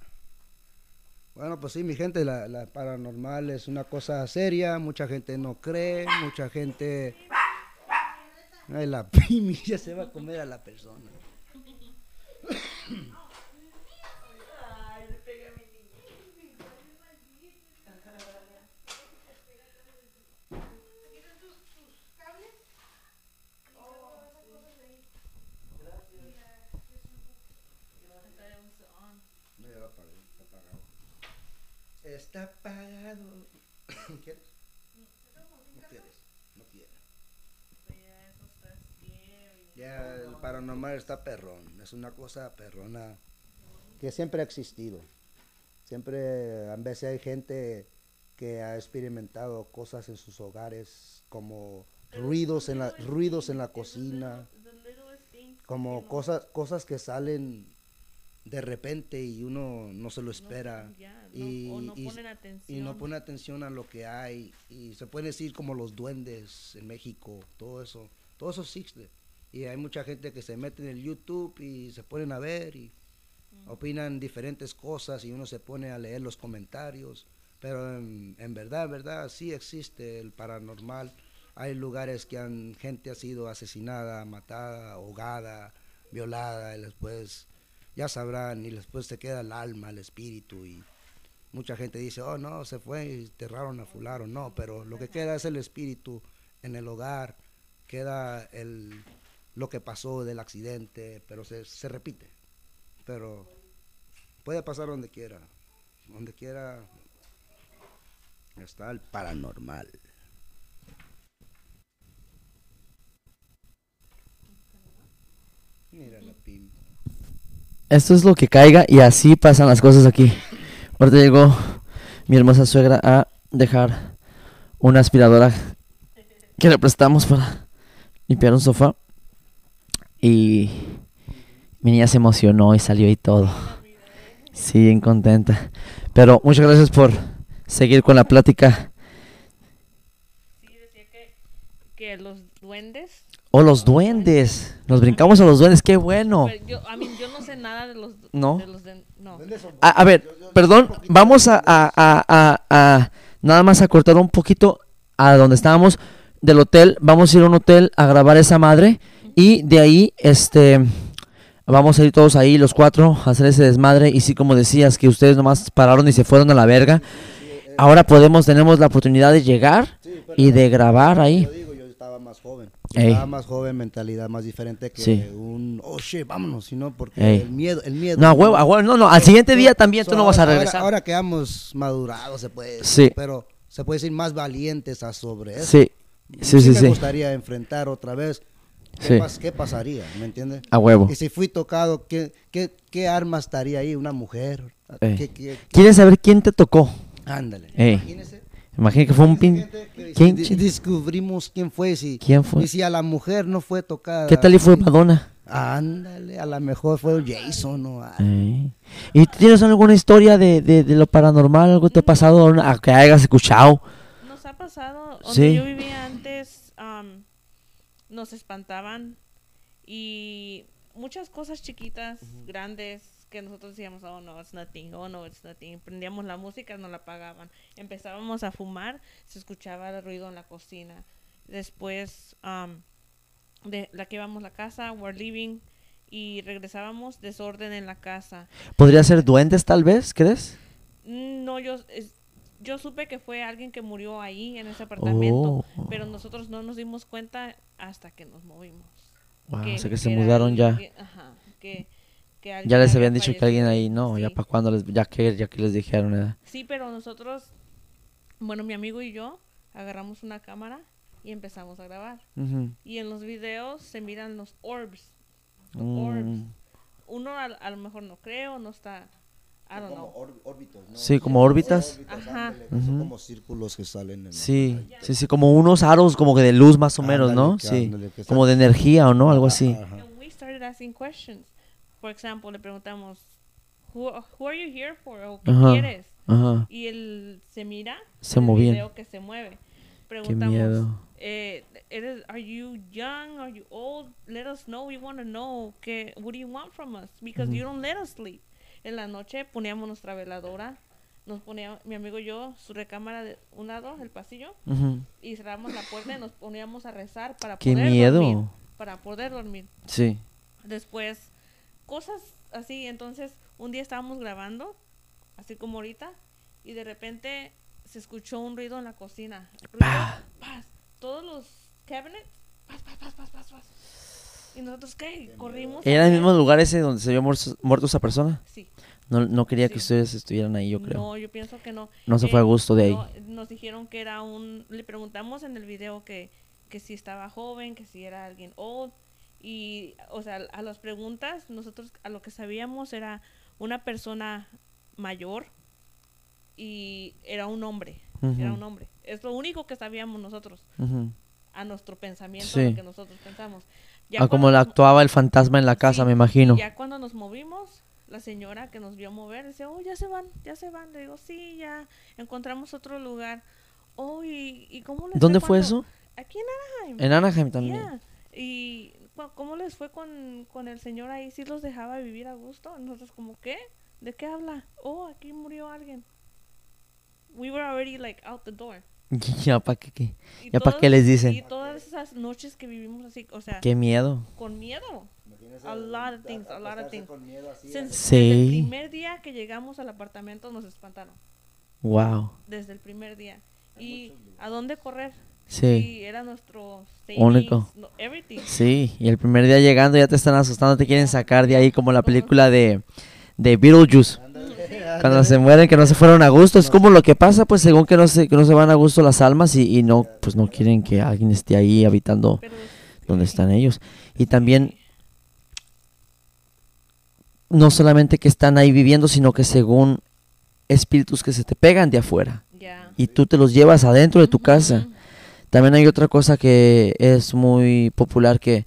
Bueno, pues sí, mi gente, la, la paranormal es una cosa seria, mucha gente no cree, mucha gente... Ay, la [laughs] pimi ya se va a comer a la persona. Está apagado. ¿Quieres? [coughs] No quieres, no quieres. Ya el paranormal está perrón, es una cosa perrona que siempre ha existido. Siempre, a veces hay gente que ha experimentado cosas en sus hogares, como ruidos en la, ruidos en la cocina, como cosas, cosas que salen de repente y uno no se lo espera. ya, no- y, o no y- y no pone atención a lo que hay. Y se puede decir como los duendes en México, todo eso. Todo eso existe. Y hay mucha gente que se mete en el YouTube y se ponen a ver y opinan diferentes cosas y uno se pone a leer los comentarios. Pero en, en verdad, en verdad, sí existe el paranormal. Hay lugares que han, gente ha sido asesinada, matada, ahogada, violada y después ya sabrán y después se queda el alma, el espíritu y mucha gente dice, oh no, se fue y enterraron a fulano, no, pero lo que queda es el espíritu en el hogar queda el, lo que pasó del accidente, pero se, se repite. Pero puede pasar donde quiera. Donde quiera está el paranormal. Mira la pim. Esto es lo que caiga y así pasan las cosas aquí. Ahorita llegó mi hermosa suegra a dejar una aspiradora que le prestamos para limpiar un sofá. Y mi niña se emocionó y salió y todo. Sí, bien contenta. Pero muchas gracias por seguir con la plática. Sí, decía que, que los duendes. Oh, los duendes. Nos brincamos a los duendes, qué bueno. Pero yo, yo no sé nada de los. ¿No? De los de- no. A, a ver, perdón, vamos a, a- a- a- a nada más a cortar un poquito a donde estábamos del hotel. Vamos a ir a un hotel a grabar esa madre y de ahí, este, vamos a ir todos ahí, los cuatro, a hacer ese desmadre. Y sí, como decías, que ustedes nomás pararon y se fueron a la verga. Ahora podemos, tenemos la oportunidad de llegar y de grabar ahí. Yo digo, yo estaba más joven. Ey. Estaba más joven, mentalidad más diferente que Sí. un, oh shit, vámonos, sino porque Ey. el miedo, el miedo. No, a huevo, a huevo, no, no, al siguiente día también tú no vas a ahora- regresar. Ahora, que hemos madurado, se puede decir, Sí. pero se puede decir más valientes a sobre eso. Sí, sí, sí, me sí, gustaría enfrentar otra vez. ¿Qué, pas- qué pasaría? ¿Me entiendes? a huevo. Y si fui tocado, ¿qué, qué, qué arma estaría ahí? ¿Una mujer? ¿Qué, ¿Quieres saber quién te tocó? Ándale. Imagínese. Imagina que fue un pin... ¿Quién? di- descubrimos quién fue. Si, ¿Quién fue? Y si a la mujer no fue tocada. ¿Qué tal y fue Madonna? Ándale, a lo mejor fue Jason o algo. Ey. ¿Y tienes alguna historia de, de, de lo paranormal? ¿Algo te ha pasado? una- que hayas escuchado? Nos ha pasado, donde Sí. yo vivía antes, am, nos espantaban y muchas cosas chiquitas, grandes, que nosotros decíamos, oh no, it's nothing, oh no, it's nothing. Prendíamos la música, no la apagaban. Empezábamos a fumar, se escuchaba el ruido en la cocina. Después, am, de la que íbamos a la casa, we're leaving, y regresábamos, desorden en la casa. ¿Podría ser duendes tal vez, crees? No, yo, es- yo supe que fue alguien que murió ahí en ese apartamento, Oh. pero nosotros no nos dimos cuenta hasta que nos movimos. Wow, o sea que se mudaron ya. ajá, que, que alguien Ya les había habían dicho que alguien ahí, no, ya Sí. para cuando les, ya que, ya que les dijeron, eh. Sí, pero nosotros, bueno, mi amigo y yo agarramos una cámara y empezamos a grabar. Ujú. Y en los videos se miran los orbs. los Mm. orbs. Uno a, a lo mejor no creo, no está, I don't know. órbitos, ¿no? Sí, como órbitas. Ajá. son como círculos que salen. En Sí, sí, sí, como unos aros como que de luz más o menos, Ándale, ¿no? que Sí, ándale, como de energía o no, algo así. Ajá. Por ejemplo, le preguntamos, who, who are you here for? ¿O qué Ajá. quieres? Ajá, Y él se mira. Se video que se mueve. qué Preguntamos, miedo. eh, eres, are you young? Are you old? Let us know. We want to know. Que, what do you want from us? Because you don't let us sleep. En la noche poníamos nuestra veladora. Nos ponía mi amigo y yo su recámara de un lado, el pasillo, y cerramos la puerta y nos poníamos a rezar para Qué poder miedo. dormir. Para poder dormir. Sí. Después, cosas así. Entonces, un día estábamos grabando, así como ahorita, y de repente se escuchó un ruido en la cocina. Ruido, Pa. paz. Todos los cabinets, paz, paz, paz, paz, paz, paz. Y nosotros, ¿qué? Corrimos. ¿Era el mismo lugar ese donde se vio muerto, esa persona? Sí. No, no quería que Sí. ustedes estuvieran ahí, yo creo. No, yo pienso que no. Eh, No se fue a gusto de ahí. no, nos dijeron que era un... Le preguntamos en el video que, que si estaba joven, que si era alguien old. Y, o sea, a las preguntas, nosotros a lo que sabíamos era una persona mayor y era un hombre. Era un hombre. Es lo único que sabíamos nosotros, a nuestro pensamiento, Sí. lo que nosotros pensamos. Ya Ah, como nos- actuaba el fantasma en la casa, Sí, me imagino. ya cuando nos movimos, la señora que nos vio mover decía, oh, ya se van, ya se van. Le digo, sí, ya encontramos otro lugar. Oh, ¿y, y cómo les ¿Dónde fue cuando- eso? Aquí en Anaheim. En Anaheim también. Yeah. Y ¿cómo les fue con, con el señor ahí? ¿Sí los dejaba vivir a gusto? Nosotros como, ¿qué? ¿De qué habla? Oh, aquí murió alguien. We were already like out the door. [laughs] ya para qué, qué. ¿Ya pa' todas- qué les dicen? Y todas esas noches que vivimos así, o sea, Qué miedo. con miedo. A lot of things, a lot of things. Since- Sí. Desde el primer día que llegamos al apartamento nos espantaron. Wow. Desde el primer día. ¿Y a dónde correr? Sí. Y era nuestro savings, Único. no- everything. Sí, y el primer día llegando ya te están asustando, te quieren sacar de ahí como la película de, de Beetlejuice. Cuando se mueren, que no se fueron a gusto. Es como lo que pasa, pues según que no se, que no se van a gusto las almas y, y no, pues no quieren que alguien esté ahí habitando Pero donde están ellos. Y también, no solamente que están ahí viviendo, sino que según espíritus que se te pegan de afuera y tú te los llevas adentro de tu casa. También hay otra cosa que es muy popular que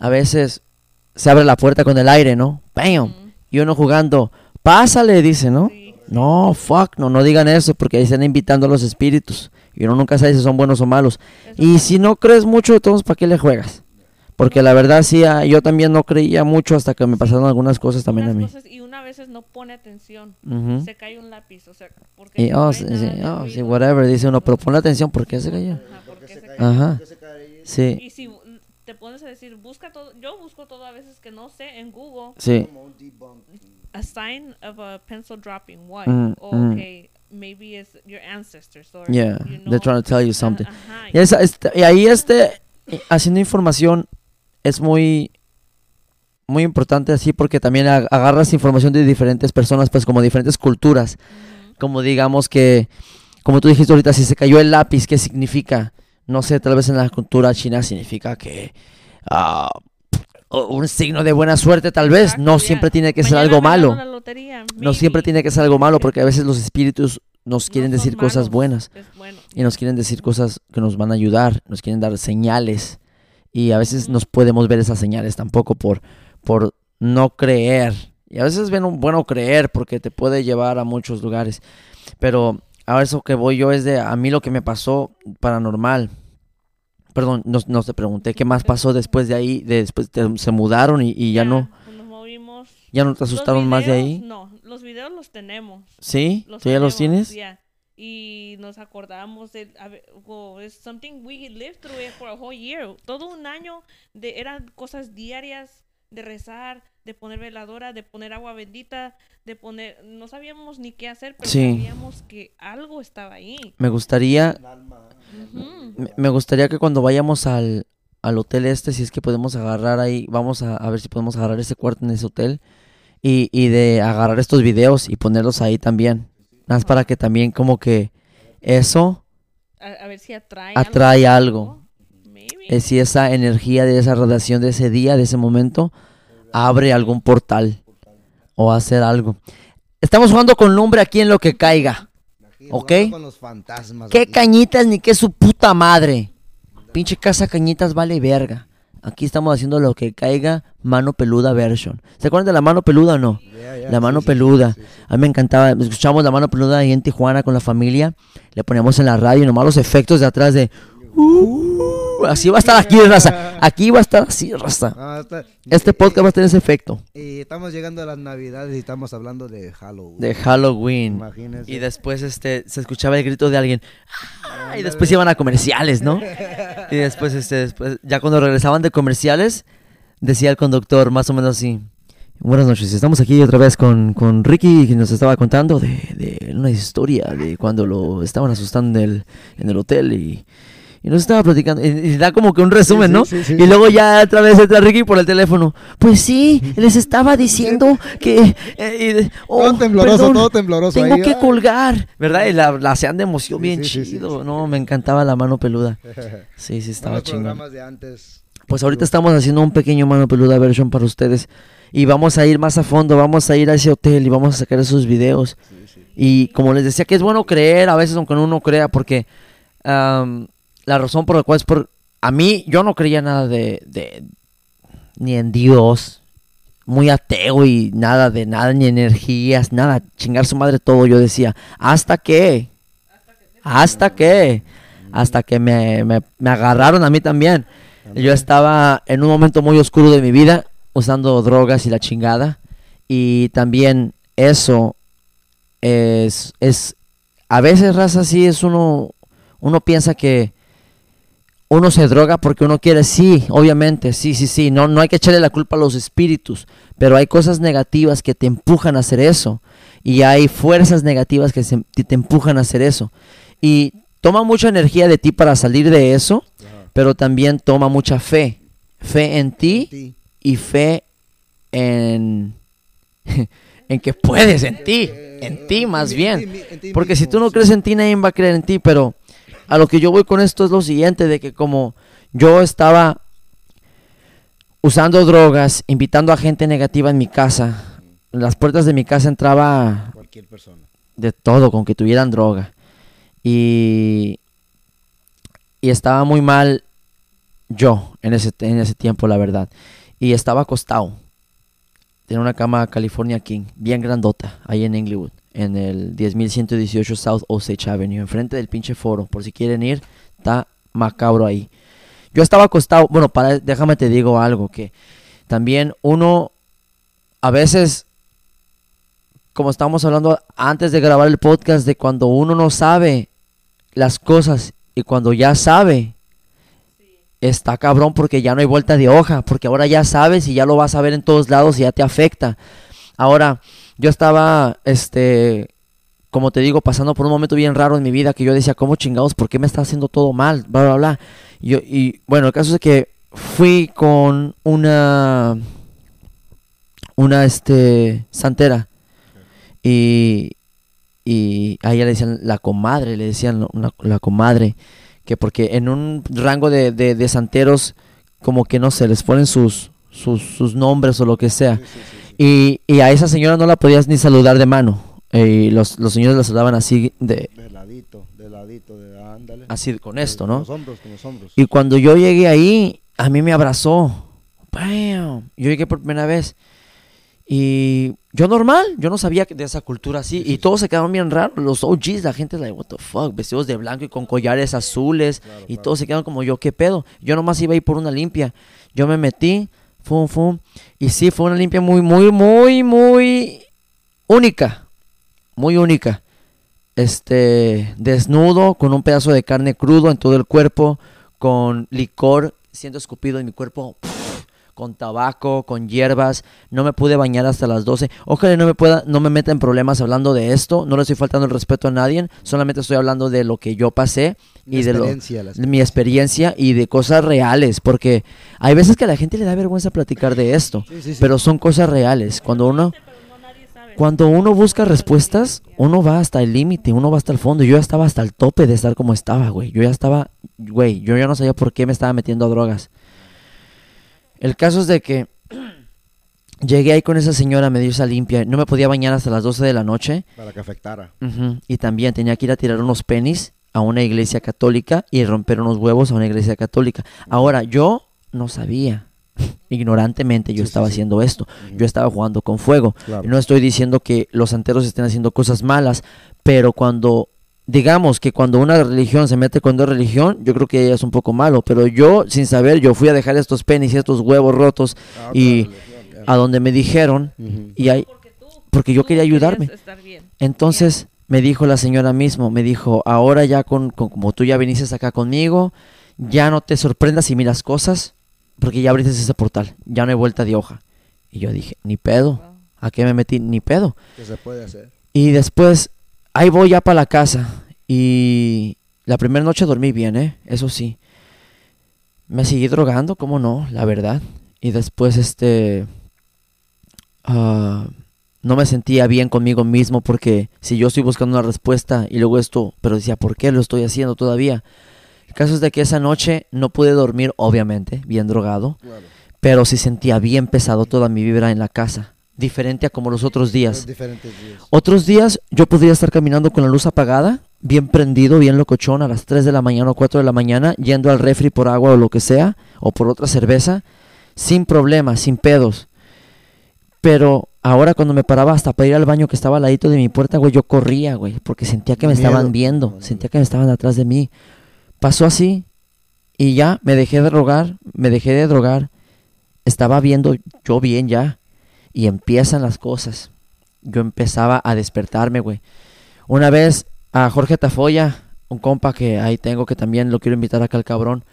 a veces se abre la puerta con el aire, ¿no? ¡Bam! Y uno jugando, pásale, dice, ¿no? Sí. No, fuck, no, no digan eso porque ahí están invitando a los espíritus. Y uno nunca sabe si son buenos o malos. Eso Y si no crees mucho, entonces ¿para qué le juegas? Porque la verdad sí, ah, yo también no creía mucho hasta que me pasaron algunas cosas también a mí. cosas- y una veces no pone atención. Se cae un lápiz, o sea, porque Y, no oh, sí, oh, sí, whatever, dice uno, pero ponle atención, ¿por qué se cayó? Ajá, porque se cae. Ajá. Sí, Y si te pones a decir, busca todo, yo busco todo a veces que no sé en Google, sí. a sign of a pencil dropping, why? Mm, O, mm. okay, maybe it's your ancestors or Yeah, you know, they're trying to tell you something. ajá, Y, esa- este- y ahí este, eh, haciendo información es muy, muy importante así porque también ag- agarras información de diferentes personas, pues como diferentes culturas. ujú, Como digamos que, como tú dijiste ahorita, si se cayó el lápiz, ¿qué significa? No sé, tal vez en la cultura china significa que ah, un signo de buena suerte, tal vez. exacto, No ya. siempre tiene que ser algo malo. lotería, No siempre tiene que ser algo malo porque a veces los espíritus nos No quieren decir cosas buenas bueno. y nos quieren decir cosas que nos van a ayudar, nos quieren dar señales y a veces Ujú. nos podemos ver esas señales tampoco por, por no creer. Y a veces es bueno, bueno creer porque te puede llevar a muchos lugares. Pero a eso que voy yo es de a mí lo que me pasó paranormal. Perdón, no, no te pregunté qué más pasó después de ahí, de después te- se mudaron y, y ya no, Nos movimos. ya no te asustaron más de videos, ahí. No, los videos los tenemos. ¿Sí? Los ¿Tú ya los tenemos, tienes? ya. Y nos acordamos de, a ver, well, it's something we lived through it for a whole year. Todo un año de, eran cosas diarias de rezar, de poner veladora, de poner agua bendita, de poner, no sabíamos ni qué hacer, pero Sí. sabíamos que algo estaba ahí. Me gustaría. Me, me gustaría que cuando vayamos al, al hotel este, si es que podemos agarrar ahí, vamos a, a ver si podemos agarrar ese cuarto en ese hotel y, y de agarrar estos videos y ponerlos ahí también. Nada más para que también como que eso, A, a ver si atrae. Atrae algo. Maybe. eh, si esa energía de esa radiación de ese día, de ese momento, abre algún portal o hacer algo. Estamos jugando con lumbre aquí en lo que caiga. ¿Ok? Con los fantasmas. ¿Qué aquí. cañitas ni qué su puta madre? Pinche casa cañitas vale verga. Aquí estamos haciendo lo que caiga mano peluda version. ¿Se acuerdan de la mano peluda o no? La mano sí, peluda. sí, sí. A mí me encantaba. Escuchamos la mano peluda ahí en Tijuana con la familia. Le poníamos en la radio nomás los efectos de atrás de... "Uh", así va a estar aquí, raza. Aquí va a estar así, raza. Ah, está- Este podcast va a tener ese efecto. Y estamos llegando a las navidades y estamos hablando de Halloween. De Halloween. Imagínense. Y después este se escuchaba el grito de alguien. "Ah", Y después iban a comerciales, ¿no? [laughs] Y después este después ya cuando regresaban de comerciales decía el conductor más o menos así. Buenas noches, estamos aquí otra vez con, con Ricky que nos estaba contando de, de una historia de cuando lo estaban asustando en el, en el hotel y, y nos estaba platicando. Y, da como que un resumen, ¿no? sí, sí. Y luego ya otra vez entra Ricky por el teléfono. Pues sí, les estaba diciendo que... eh, [laughs] oh, todo tembloroso, perdón, todo tembloroso. tengo ahí, que colgar, ¿verdad? Y la, la hacían de emoción bien chido. No, me encantaba la mano peluda. [laughs] Sí, sí, estaba chingón. Pues ahorita estamos haciendo un pequeño mano peluda version para ustedes. Y vamos a ir más a fondo, vamos a ir a ese hotel y vamos a sacar esos videos. Y como les decía, que es bueno creer, a veces aunque uno no crea, porque la razón por la cual es por... A mí, yo no creía nada de... de ni en Dios. Muy ateo y nada de nada, ni energías, nada. Chingar su madre todo, yo decía. ¿Hasta qué? ¿Hasta qué? Hasta que me, me, me agarraron a mí también. Yo estaba en un momento muy oscuro de mi vida, usando drogas y la chingada. Y también eso es, es a veces, raza, sí es uno, uno piensa que uno se droga porque uno quiere, sí, obviamente, sí, sí, sí, no, no hay que echarle la culpa a los espíritus, pero hay cosas negativas que te empujan a hacer eso. Y hay fuerzas negativas que, se- que te empujan a hacer eso. Y toma mucha energía de ti para salir de eso, Ajá. pero también toma mucha fe. Fe en ti Sí. y fe en, [laughs] en que puedes, en ti, en ti más en bien. ti en ti Porque si tú no crees en ti, nadie va a creer en ti. Pero a lo que yo voy con esto es lo siguiente, de que como yo estaba usando drogas, invitando a gente negativa en mi casa, en las puertas de mi casa entraba Cualquier persona. de todo, con que tuvieran droga. Y, y estaba muy mal yo en ese, en ese tiempo, la verdad. Y estaba acostado. Tenía una cama California King, bien grandota, ahí en Inglewood, en el 10118 South Osage Avenue, enfrente del pinche foro. Por si quieren ir, está macabro ahí. Yo estaba acostado, bueno, para, déjame te digo algo, que también uno a veces como estábamos hablando antes de grabar el podcast, de cuando uno no sabe las cosas y cuando ya sabe, está cabrón porque ya no hay vuelta de hoja, porque ahora ya sabes y ya lo vas a ver en todos lados y ya te afecta. Ahora, yo estaba, este, como te digo, pasando por un momento bien raro en mi vida que yo decía, ¿cómo chingados? ¿Por qué me está haciendo todo mal? Bla, bla, bla. Y, y bueno, el caso es que fui con una, una, este, santera y, y a ella le decían la comadre, le decían la comadre, que porque en un rango de, de, de santeros, como que no sé, les ponen sus, sus, sus nombres o lo que sea. Y, y a esa señora no la podías ni saludar de mano. Y los, los señores la saludaban así, de, De ladito, de ladito, de ándale. así con esto, Con ¿no? los hombros, con los hombros. Y cuando yo llegué ahí, a mí me abrazó. ¡Bam! Yo llegué por primera vez. Y yo normal, yo no sabía de esa cultura así. Y todos se quedaron bien raros. Los OGs, la gente, like, what the fuck, vestidos de blanco y con collares azules. Claro, y claro. todos se quedaron como yo, ¿qué pedo? Yo nomás iba a ir por una limpia. Yo me metí, fum, fum. Y sí, fue una limpia muy, muy, muy, muy única. Muy única. Este, desnudo, con un pedazo de carne crudo en todo el cuerpo, con licor siendo escupido en mi cuerpo, con tabaco, con hierbas. No me pude bañar hasta las 12. Ojalá no me pueda, no me meta en problemas hablando de esto. No le estoy faltando el respeto a nadie. Solamente estoy hablando de lo que yo pasé La y de lo, de mi experiencia y de cosas reales. Porque hay veces que a la gente le da vergüenza platicar de esto. Sí, sí, sí. Pero son cosas reales. Cuando uno, cuando uno busca respuestas, uno va hasta el límite, uno va hasta el fondo. Yo ya estaba hasta el tope de estar como estaba, güey. Yo ya estaba, güey, yo ya no sabía por qué me estaba metiendo a drogas. El caso es de que [clears throat] llegué ahí con esa señora, me dio esa limpia. No me podía bañar hasta las 12 de la noche. Para que afectara. Y también tenía que ir a tirar unos penis a una iglesia católica y romper unos huevos a una iglesia católica. Ahora, yo no sabía. [laughs] Ignorantemente yo Sí, estaba sí. haciendo esto. Yo estaba jugando con fuego. Claro. No estoy diciendo que los santeros estén haciendo cosas malas, pero cuando, digamos que cuando una religión se mete con otra religión, yo creo que ya es un poco malo. Pero yo, sin saber, yo fui a dejar estos penis y estos huevos rotos Ah, y a donde me dijeron, y ahí, Porque tú, porque yo quería ayudarme. estar bien. Entonces me dijo la señora mismo, me dijo, ahora ya con, con- como tú ya viniste acá conmigo, ya no te sorprendas si miras cosas, porque ya abriste ese portal, ya no hay vuelta de hoja. Y yo dije, ni pedo. ¿a qué me metí? Ni pedo. ¿Qué se puede hacer? Y después, ahí voy ya para la casa. Y la primera noche dormí bien, ¿eh? Eso sí. Me seguí drogando, ¿cómo no? La verdad. Y después, este... ah, no me sentía bien conmigo mismo porque si yo estoy buscando una respuesta y luego esto, pero decía, ¿por qué lo estoy haciendo todavía? El caso es de que esa noche no pude dormir, obviamente, bien drogado, Claro. pero sí sentía bien pesado toda mi vibra en la casa, diferente a como los otros días. Diferentes días. Otros días yo podría estar caminando con la luz apagada, bien prendido, bien locochón, a las 3 de la mañana o 4 de la mañana, yendo al refri por agua o lo que sea, o por otra cerveza, sin problemas, sin pedos. Pero ahora cuando me paraba hasta para ir al baño que estaba al ladito de mi puerta, güey, yo corría, güey, porque sentía que me Miedo. estaban viendo, sentía que me estaban atrás de mí. Pasó así y ya me dejé de drogar, me dejé de drogar. Estaba viendo yo bien ya y empiezan las cosas. Yo empezaba a despertarme, güey. Una vez a Jorge Tafoya, un compa que ahí tengo que también lo quiero invitar acá al cabrón.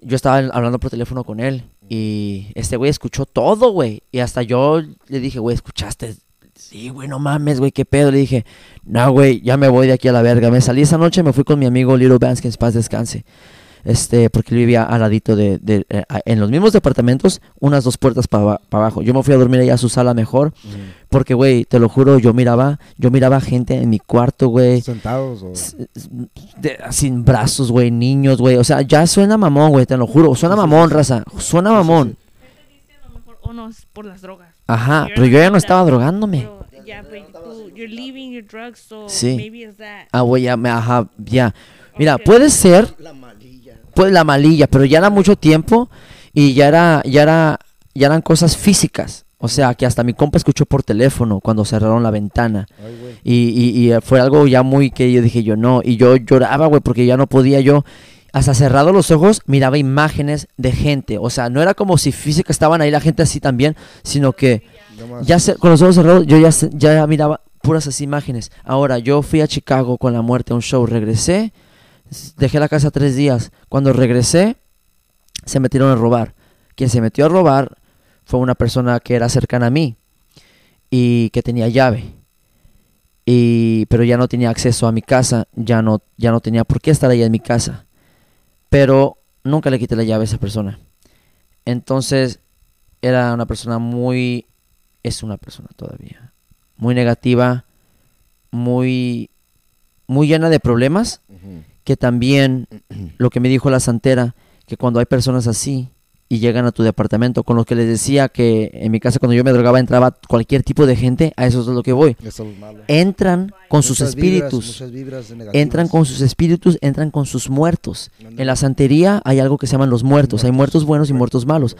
Yo estaba hablando por teléfono con él y este güey escuchó todo, güey. Y hasta yo le dije, güey, escuchaste. sí, güey, no mames, güey, qué pedo. Le dije, no, güey, ya me voy de aquí a la verga. Me salí esa noche, me fui con mi amigo Little Vance, que en paz descanse. Este, porque él vivía al ladito de, de- eh, a- en los mismos departamentos, unas dos puertas para abajo. Yo me fui a dormir allá a su sala mejor, porque, güey, te lo juro, yo miraba, yo miraba gente en mi cuarto, güey. Sentados o... de- sin brazos, güey, niños, güey. O sea, ya suena mamón, güey, te lo juro. Suena mamón, raza. Suena mamón. Dice a lo mejor, oh no, es por las drogas. Ajá, pero yo ya no estaba drogándome. Pero, ya, pero tú, you're leaving your drugs, so Sí. maybe it's that. Ah, güey, ya, me, ajá, ya. Mira, puede ser, La. Pues la malilla, pero ya era mucho tiempo y ya era, ya era, ya eran cosas físicas. O sea, que hasta mi compa escuchó por teléfono cuando cerraron la ventana. Ay. Y, y, y fue algo ya muy que yo dije yo no. Y yo lloraba, güey, porque ya no podía yo. Hasta cerrado los ojos, miraba imágenes de gente. O sea, no era como si física estaban ahí la gente así también, sino que ya se- con los ojos cerrados yo ya, ya miraba puras así imágenes. Ahora, yo fui a Chicago con la muerte a un show, regresé, dejé la casa tres días. Cuando regresé, se metieron a robar. Quien se metió a robar fue una persona que era cercana a mí y que tenía llave. Y, pero ya no tenía acceso a mi casa, ya no, ya no tenía por qué estar allá en mi casa. Pero nunca le quité la llave a esa persona. Entonces, era una persona muy, es una persona todavía, muy negativa, muy, muy llena de problemas. Que también lo que me dijo la santera, que cuando hay personas así y llegan a tu departamento, con lo que les decía que en mi casa cuando yo me drogaba entraba cualquier tipo de gente, a eso es lo que voy. Eso es malo. Entran con sus Muchas espíritus, vibras entran con sus espíritus, entran con sus muertos. En la santería hay algo que se llaman los muertos. Hay muertos buenos y muertos malos.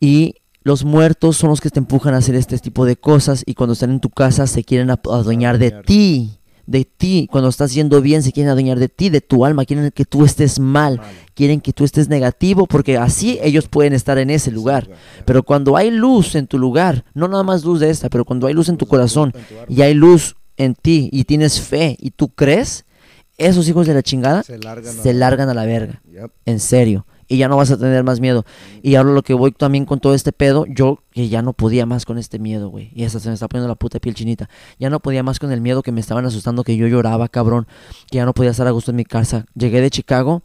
Y los muertos son los que te empujan a hacer este tipo de cosas y cuando están en tu casa se quieren adueñar de ti. De ti. Cuando estás yendo bien se quieren adueñar de ti, de tu alma. Quieren que tú estés mal. Quieren que tú estés negativo porque así ellos pueden estar en ese lugar. Pero cuando hay luz en tu lugar, no nada más luz de esta, pero cuando hay luz en tu corazón y hay luz en ti y tienes fe y tú crees, esos hijos de la chingada Se largan. se largan a la verga. Yep. En serio. Y ya no vas a tener más miedo. Y ahora lo que voy también con todo este pedo, yo que ya no podía más con este miedo, güey. Y hasta se me está poniendo la puta piel chinita. Ya no podía más con el miedo que me estaban asustando, que yo lloraba, cabrón. Que ya no podía estar a gusto en mi casa. Llegué de Chicago,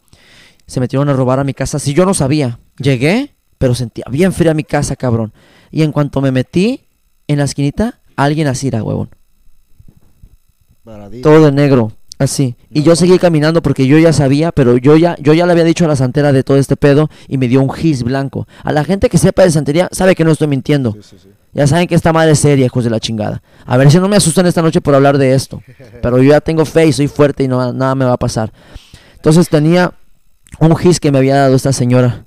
se metieron a robar a mi casa. Si yo no sabía, llegué, pero sentía bien fría mi casa, cabrón. Y en cuanto me metí en la esquinita, alguien así era, huevón. Todo de negro, así. Y yo seguí caminando porque yo ya sabía, pero yo ya, yo ya le había dicho a la santera de todo este pedo y me dio un gis blanco. A la gente que sepa de santería sabe que no estoy mintiendo. Sí, sí, sí. Ya saben que esta madre es seria, hijos de la chingada. A ver si no me asustan esta noche por hablar de esto. [laughs] Pero yo ya tengo fe y soy fuerte y no, nada me va a pasar. Entonces tenía un gis que me había dado esta señora.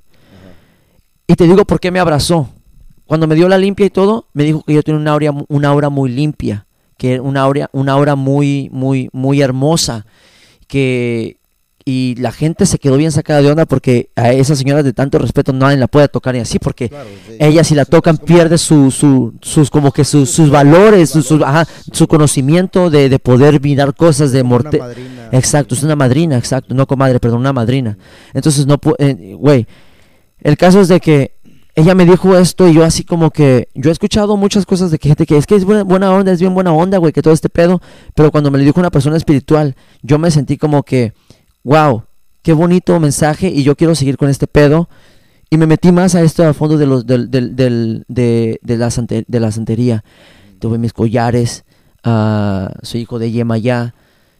Y te digo por qué me abrazó. Cuando me dio la limpia y todo, me dijo que yo tenía una aura, una aura muy limpia, que una aura, una aura muy, muy, muy hermosa, que y la gente se quedó bien sacada de onda porque a esa señora de tanto respeto nadie la puede tocar y así porque Claro, de- ella si la tocan pierde su, su- sus como que sus, sus valores, ajá, su conocimiento de, de poder mirar cosas de morte. madrina. Exacto, es una madrina, exacto, no comadre, perdón, una madrina. Entonces no eh, güey, el caso es de que ella me dijo esto y yo así como que yo he escuchado muchas cosas de que gente que es que es buena, onda, es bien buena onda, güey, que todo este pedo, pero cuando me lo dijo una persona espiritual, yo me sentí como que wow, qué bonito mensaje y yo quiero seguir con este pedo. Y me metí más a esto a fondo de, los, de, de la, sante- de la santería. Tuve mis collares, ah, soy hijo de Yemayá,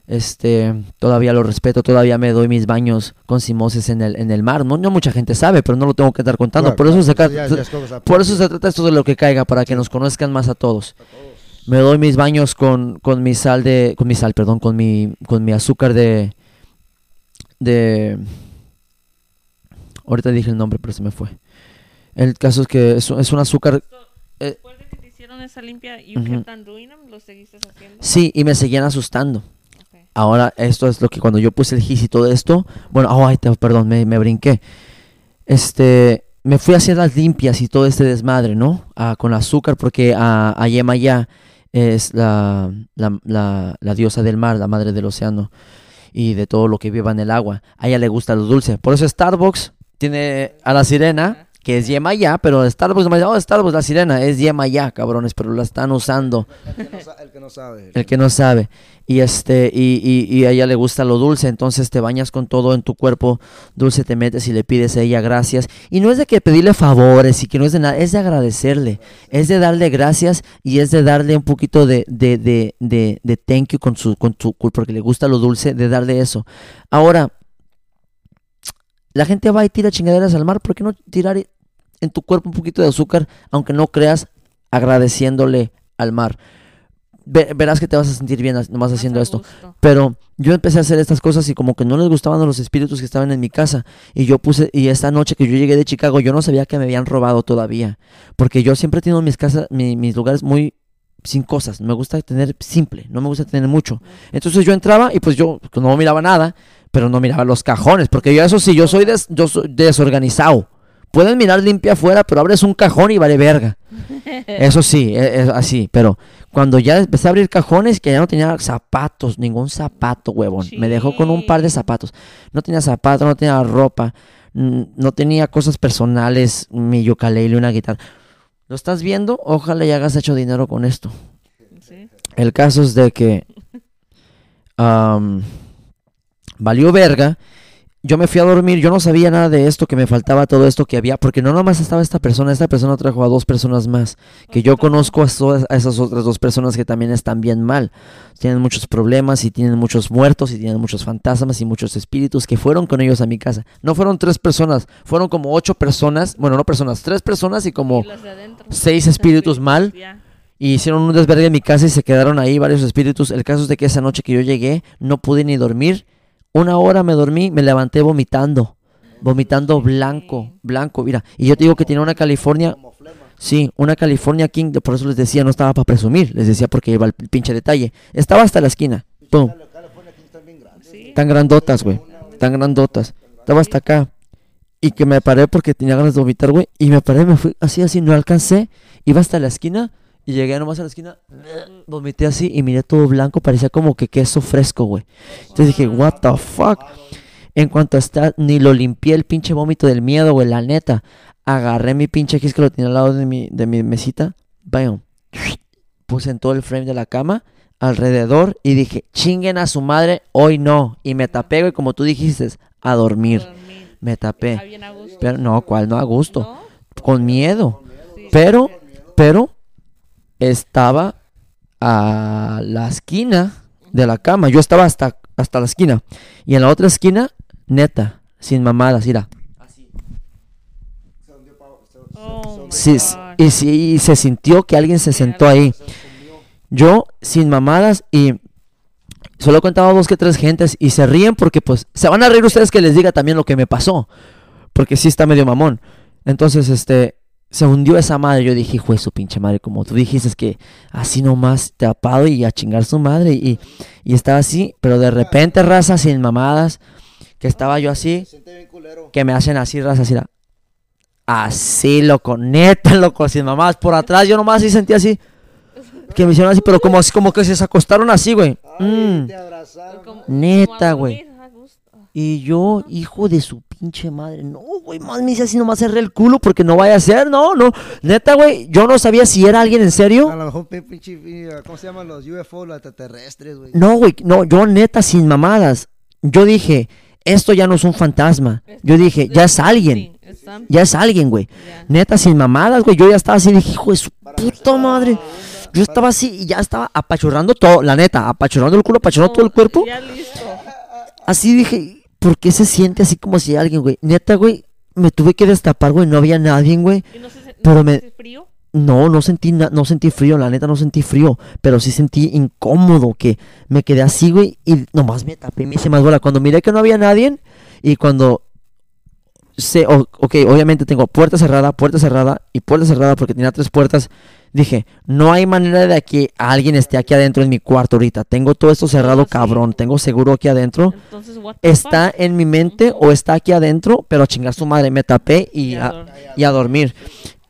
este, todavía lo respeto, todavía me doy mis baños con simoses en el, en el mar. No, no mucha gente sabe, pero no lo tengo que estar contando. Claro, por, eso claro, se, ca- ya- ya es cosa por eso se trata esto de lo que caiga, para que nos conozcan más a todos. Me doy mis baños con, con mi sal de, con mi sal, perdón, con mi, con mi azúcar de, de, ahorita dije el nombre, pero se me fue. El caso es que es, un- es un azúcar, Eh, Después de que te hicieron esa limpia, on doing them, lo seguiste haciendo. sí, y me seguían asustando. Ahora, esto es lo que cuando yo puse el gis y todo esto, bueno, oh, ay, perdón, me, me brinqué. Este, me fui a hacer las limpias y todo este desmadre, ¿no? Ah, con azúcar, porque a, a Yemayá es la, la, la, la diosa del mar, la madre del océano y de todo lo que viva en el agua. A ella le gusta lo dulce. Por eso Starbucks tiene a la sirena que es Yemayá, pero Starbucks, oh, Starbucks, la sirena, es Yemayá, cabrones, pero la están usando El que no, sa- el que no sabe. el que no sabe. Y este, y, y, y a ella le gusta lo dulce, entonces te bañas con todo en tu cuerpo dulce, te metes y le pides a ella gracias. Y no es de que pedirle favores y que no es de nada, es de agradecerle, es de darle gracias y es de darle un poquito de, de, de, de, de thank you con su, con su, porque le gusta lo dulce, de darle eso. Ahora, la gente va y tira chingaderas al mar, ¿por qué no tirar en tu cuerpo un poquito de azúcar, aunque no creas, agradeciéndole al mar? Ve- verás que te vas a sentir bien nomás Más haciendo esto. gusto. Pero yo empecé a hacer estas cosas y como que no les gustaban a los espíritus que estaban en mi casa. Y yo puse, y esta noche que yo llegué de Chicago, yo no sabía que me habían robado todavía. Porque yo siempre he tenido mis casas, mi- mis lugares muy sin cosas. Me gusta tener simple, no me gusta tener mucho. Entonces yo entraba y pues yo no miraba nada, pero no miraba los cajones. Porque yo eso sí, yo soy, des- yo soy desorganizado. Pueden mirar limpia afuera, pero abres un cajón y vale verga. [laughs] Eso sí, e- es, así. Pero cuando ya empecé a abrir cajones, que ya no tenía zapatos, ningún zapato, huevón. Me dejó con un par de zapatos. No tenía zapatos, no tenía ropa, no tenía cosas personales, mi ukulele, una guitarra. ¿Lo estás viendo? Ojalá ya hagas hecho dinero con esto. Sí. El caso es de que valió verga. Yo me fui a dormir, yo no sabía nada de esto, que me faltaba todo esto que había, porque no nomás estaba esta persona, esta persona trajo a dos personas más, que yo conozco a, a esas otras dos personas que también están bien mal, tienen muchos problemas y tienen muchos muertos y tienen muchos fantasmas y muchos espíritus que fueron con ellos a mi casa. No fueron tres personas, fueron como ocho personas, bueno, no personas, tres personas y como Y seis espíritus mal. Y hicieron un desvergue en mi casa y se quedaron ahí varios espíritus. El caso es de que esa noche que yo llegué no pude ni dormir. Una hora me dormí, me levanté vomitando. Vomitando blanco, blanco, mira. Y yo te digo que tenía una California, Como flema. sí, una California King, por eso les decía, no estaba para presumir, les decía porque iba el pinche detalle. Estaba hasta la esquina, pum, tan grandotas, güey, tan grandotas. Estaba hasta acá. Y que me paré porque tenía ganas de vomitar, güey. Y me paré, me fui así, así, no alcancé. Iba hasta la esquina y llegué nomás a la esquina. Vomité así y miré todo blanco, parecía como que queso fresco, güey. Entonces dije, what the fuck. En cuanto está, ni lo limpié el pinche vómito del miedo, güey, la neta. Agarré mi pinche X que lo tenía al lado de mi, de mi mesita. Bam. Puse en todo el frame de la cama, alrededor, y dije, chinguen a su madre, hoy no. Y me tapé, güey, como tú dijiste, a dormir. Me Ah, tapé. a gusto. Pero no, ¿cuál? No a gusto. Con miedo. Pero, pero, estaba a la esquina de la cama. Yo estaba hasta, hasta la esquina. Y en la otra esquina, neta, sin mamadas, mira. Se- Oh. Sí, y, sí, y se sintió que alguien se sentó ahí. Yo, sin mamadas, y solo he contado dos que tres gentes, y se ríen porque, pues, se van a reír ustedes que les diga también lo que me pasó. Porque sí está medio mamón. Entonces, este, se hundió esa madre. Yo dije, hijo de su pinche madre, como tú dijiste, es que así nomás tapado y a chingar su madre. Y, y estaba así, pero de repente, raza, sin mamadas, que estaba yo así, que me hacen así, raza, así. Así, loco, neta, [laughs] loco, sin mamadas. Por atrás yo nomás sí sentí así. Que me hicieron así, pero como, así- como que se acostaron así, güey. Ay, Mm. te abrazaron. Como- Neta, güey. dormir, a gusto. Ah, Y yo, hijo de su pinche madre, no, güey, más me hice así nomás cerré el culo porque no vaya a ser, no, no. Neta, güey, yo no sabía si era alguien en A serio. lo mejor pin- pinche, eh, ¿cómo se llaman los UFO, los extraterrestres, güey? No, güey, no, yo neta sin mamadas. Yo dije, esto ya no es un fantasma. Yo dije, ya es alguien, ya es alguien, güey. Neta sin mamadas, güey, yo ya estaba así, dije, hijo de su puta madre. Yo estaba así y ya estaba apachurrando todo, la neta, apachurrando el culo, apachurrando todo el cuerpo. Así dije, ¿por qué se siente así como si alguien, güey? Neta, güey, me tuve que destapar, güey, no había nadie, güey. ¿Y no se, se- Pero no me- se frío? No, no sentí, no sentí frío, la neta no sentí frío, pero sí sentí incómodo, que me quedé así, güey, y nomás me tapé, me hice más bola. Cuando miré que no había nadie, y cuando sé, o- ok, obviamente tengo puerta cerrada, puerta cerrada y puerta cerrada porque tenía tres puertas, dije, no hay manera de que alguien esté aquí adentro en mi cuarto ahorita. Tengo todo esto cerrado, sí. cabrón, tengo seguro aquí adentro. Entonces, Está en mi mente o está aquí adentro, pero a chingar su madre, me tapé y, Y a a- dor- y a dormir.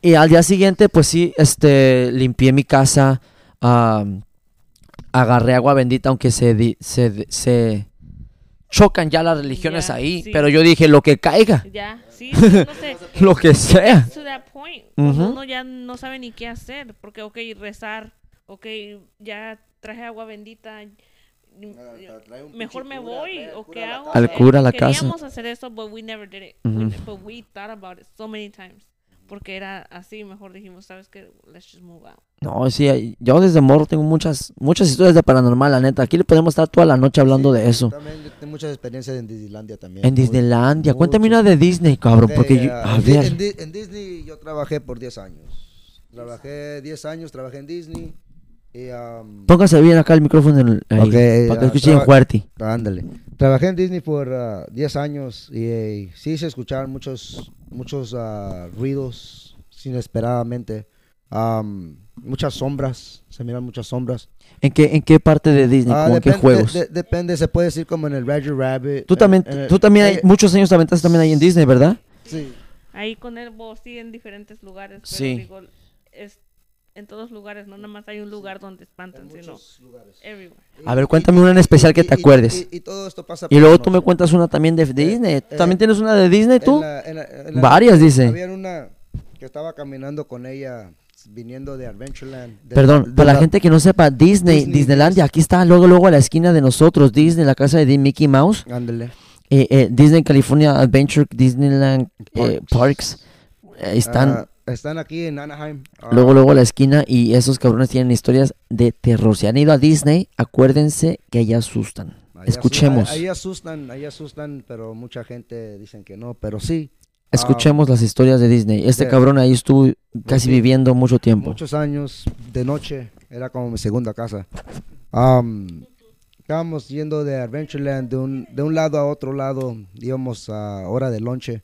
Y al día siguiente, pues sí, este, limpié mi casa, agarré agua bendita, aunque se, di- se, se chocan ya las religiones Ya, ahí, sí. pero yo dije, lo que caiga, Ya, sí, [laughs] no sé. lo que sea. to that point. Cuando Ujú. uno ya no sabe ni qué hacer. Porque, ok, rezar. Ok, ya traje agua bendita. Mejor me voy. ¿O qué hago? Al cura a la casa. Queríamos hacer eso, but we never did it. Ujú. We- But we thought about it so many times. Porque era así, mejor dijimos, ¿sabes qué? Let's just move out. No, sí, yo desde morro tengo muchas muchas historias de paranormal, la neta. Aquí le podemos estar toda la noche hablando de eso. También tengo muchas experiencias en Disneylandia también. En Muy- Disneylandia, cuéntame una de Disney, cabrón, porque yo, ah, a en, ver, en Disney yo trabajé por 10 años. Trabajé 10 años, trabajé en Disney. Y, um, póngase bien acá el micrófono en el- ahí, Ok, para que ah, escuchen fuerte. ándale. Trabajé en Disney por ah, 10 años y eh, sí se escuchaban muchos, muchos ah, ruidos inesperadamente. Am, muchas sombras, se miran muchas sombras. ¿En qué, en qué parte de Disney? Ah, ¿Cómo en qué juegos? de- de- depende, se puede decir como en el Roger Rabbit. tú en- también, en el- tú también hay, eh, muchos años te aventaste también ahí en Disney, ¿verdad? Sí. Ahí con el vos sí en diferentes lugares. Pero Sí. digo, es en todos lugares. No nada más hay un lugar donde espantan, En sino lugares. everywhere. A ver, cuéntame una en especial que te y- acuerdes. Y, y todo esto pasa Y luego tú me cuentas una también de Disney. ¿Tú eh, ¿También tienes una de Disney tú? En la- en la- en la- Varias, dice. Había una que estaba caminando con ella viniendo de Adventureland. de Perdón, de para la gente que no sepa, Disney, Disney, Disneylandia, aquí está luego luego a la esquina de nosotros, Disney, la casa de Mickey Mouse, Ándale. eh, eh, Disney California Adventure, Disneyland eh, Parks, eh, están están aquí en Anaheim. Ah, luego luego a la esquina y esos cabrones tienen historias de terror. Si han ido a Disney, acuérdense que allá asustan. ahí Escuchemos, asu- Ahí asustan, ahí asustan, pero mucha gente dicen que no, pero sí. escuchemos las historias de Disney. Este cabrón ahí estuvo casi viviendo mucho tiempo. Muchos años de noche, era como mi segunda casa. Am, estábamos yendo de Adventureland de un, de un lado a otro lado, íbamos a hora de lonche.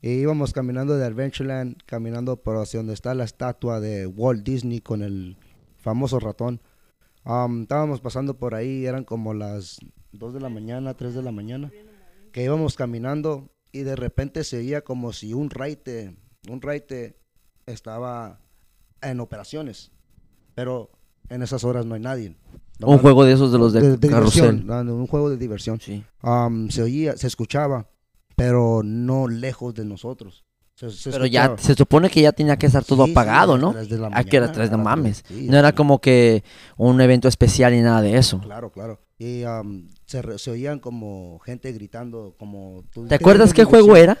Y íbamos caminando de Adventureland, caminando por hacia donde está la estatua de Walt Disney con el famoso ratón. Am, estábamos pasando por ahí, eran como las 2 de la mañana, 3 de la mañana, que íbamos caminando y de repente se oía como si un raite, un raite estaba en operaciones, pero en esas horas no hay nadie. Un juego de esos de los de, carrusel. diversión, no, no, un juego de diversión. Sí. Am, se oía, se escuchaba, pero no lejos de nosotros. Se- se Pero ya se supone que ya tenía que estar todo Sí, apagado, ¿no? de ¿A hora? mañana, Tres, las mames. sí, No era como que un evento especial ni nada de eso. Claro, claro. Y am, se, se oían como gente gritando, como... tú- ¿Te acuerdas qué juego era?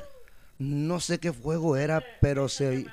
No sé qué juego era, pero se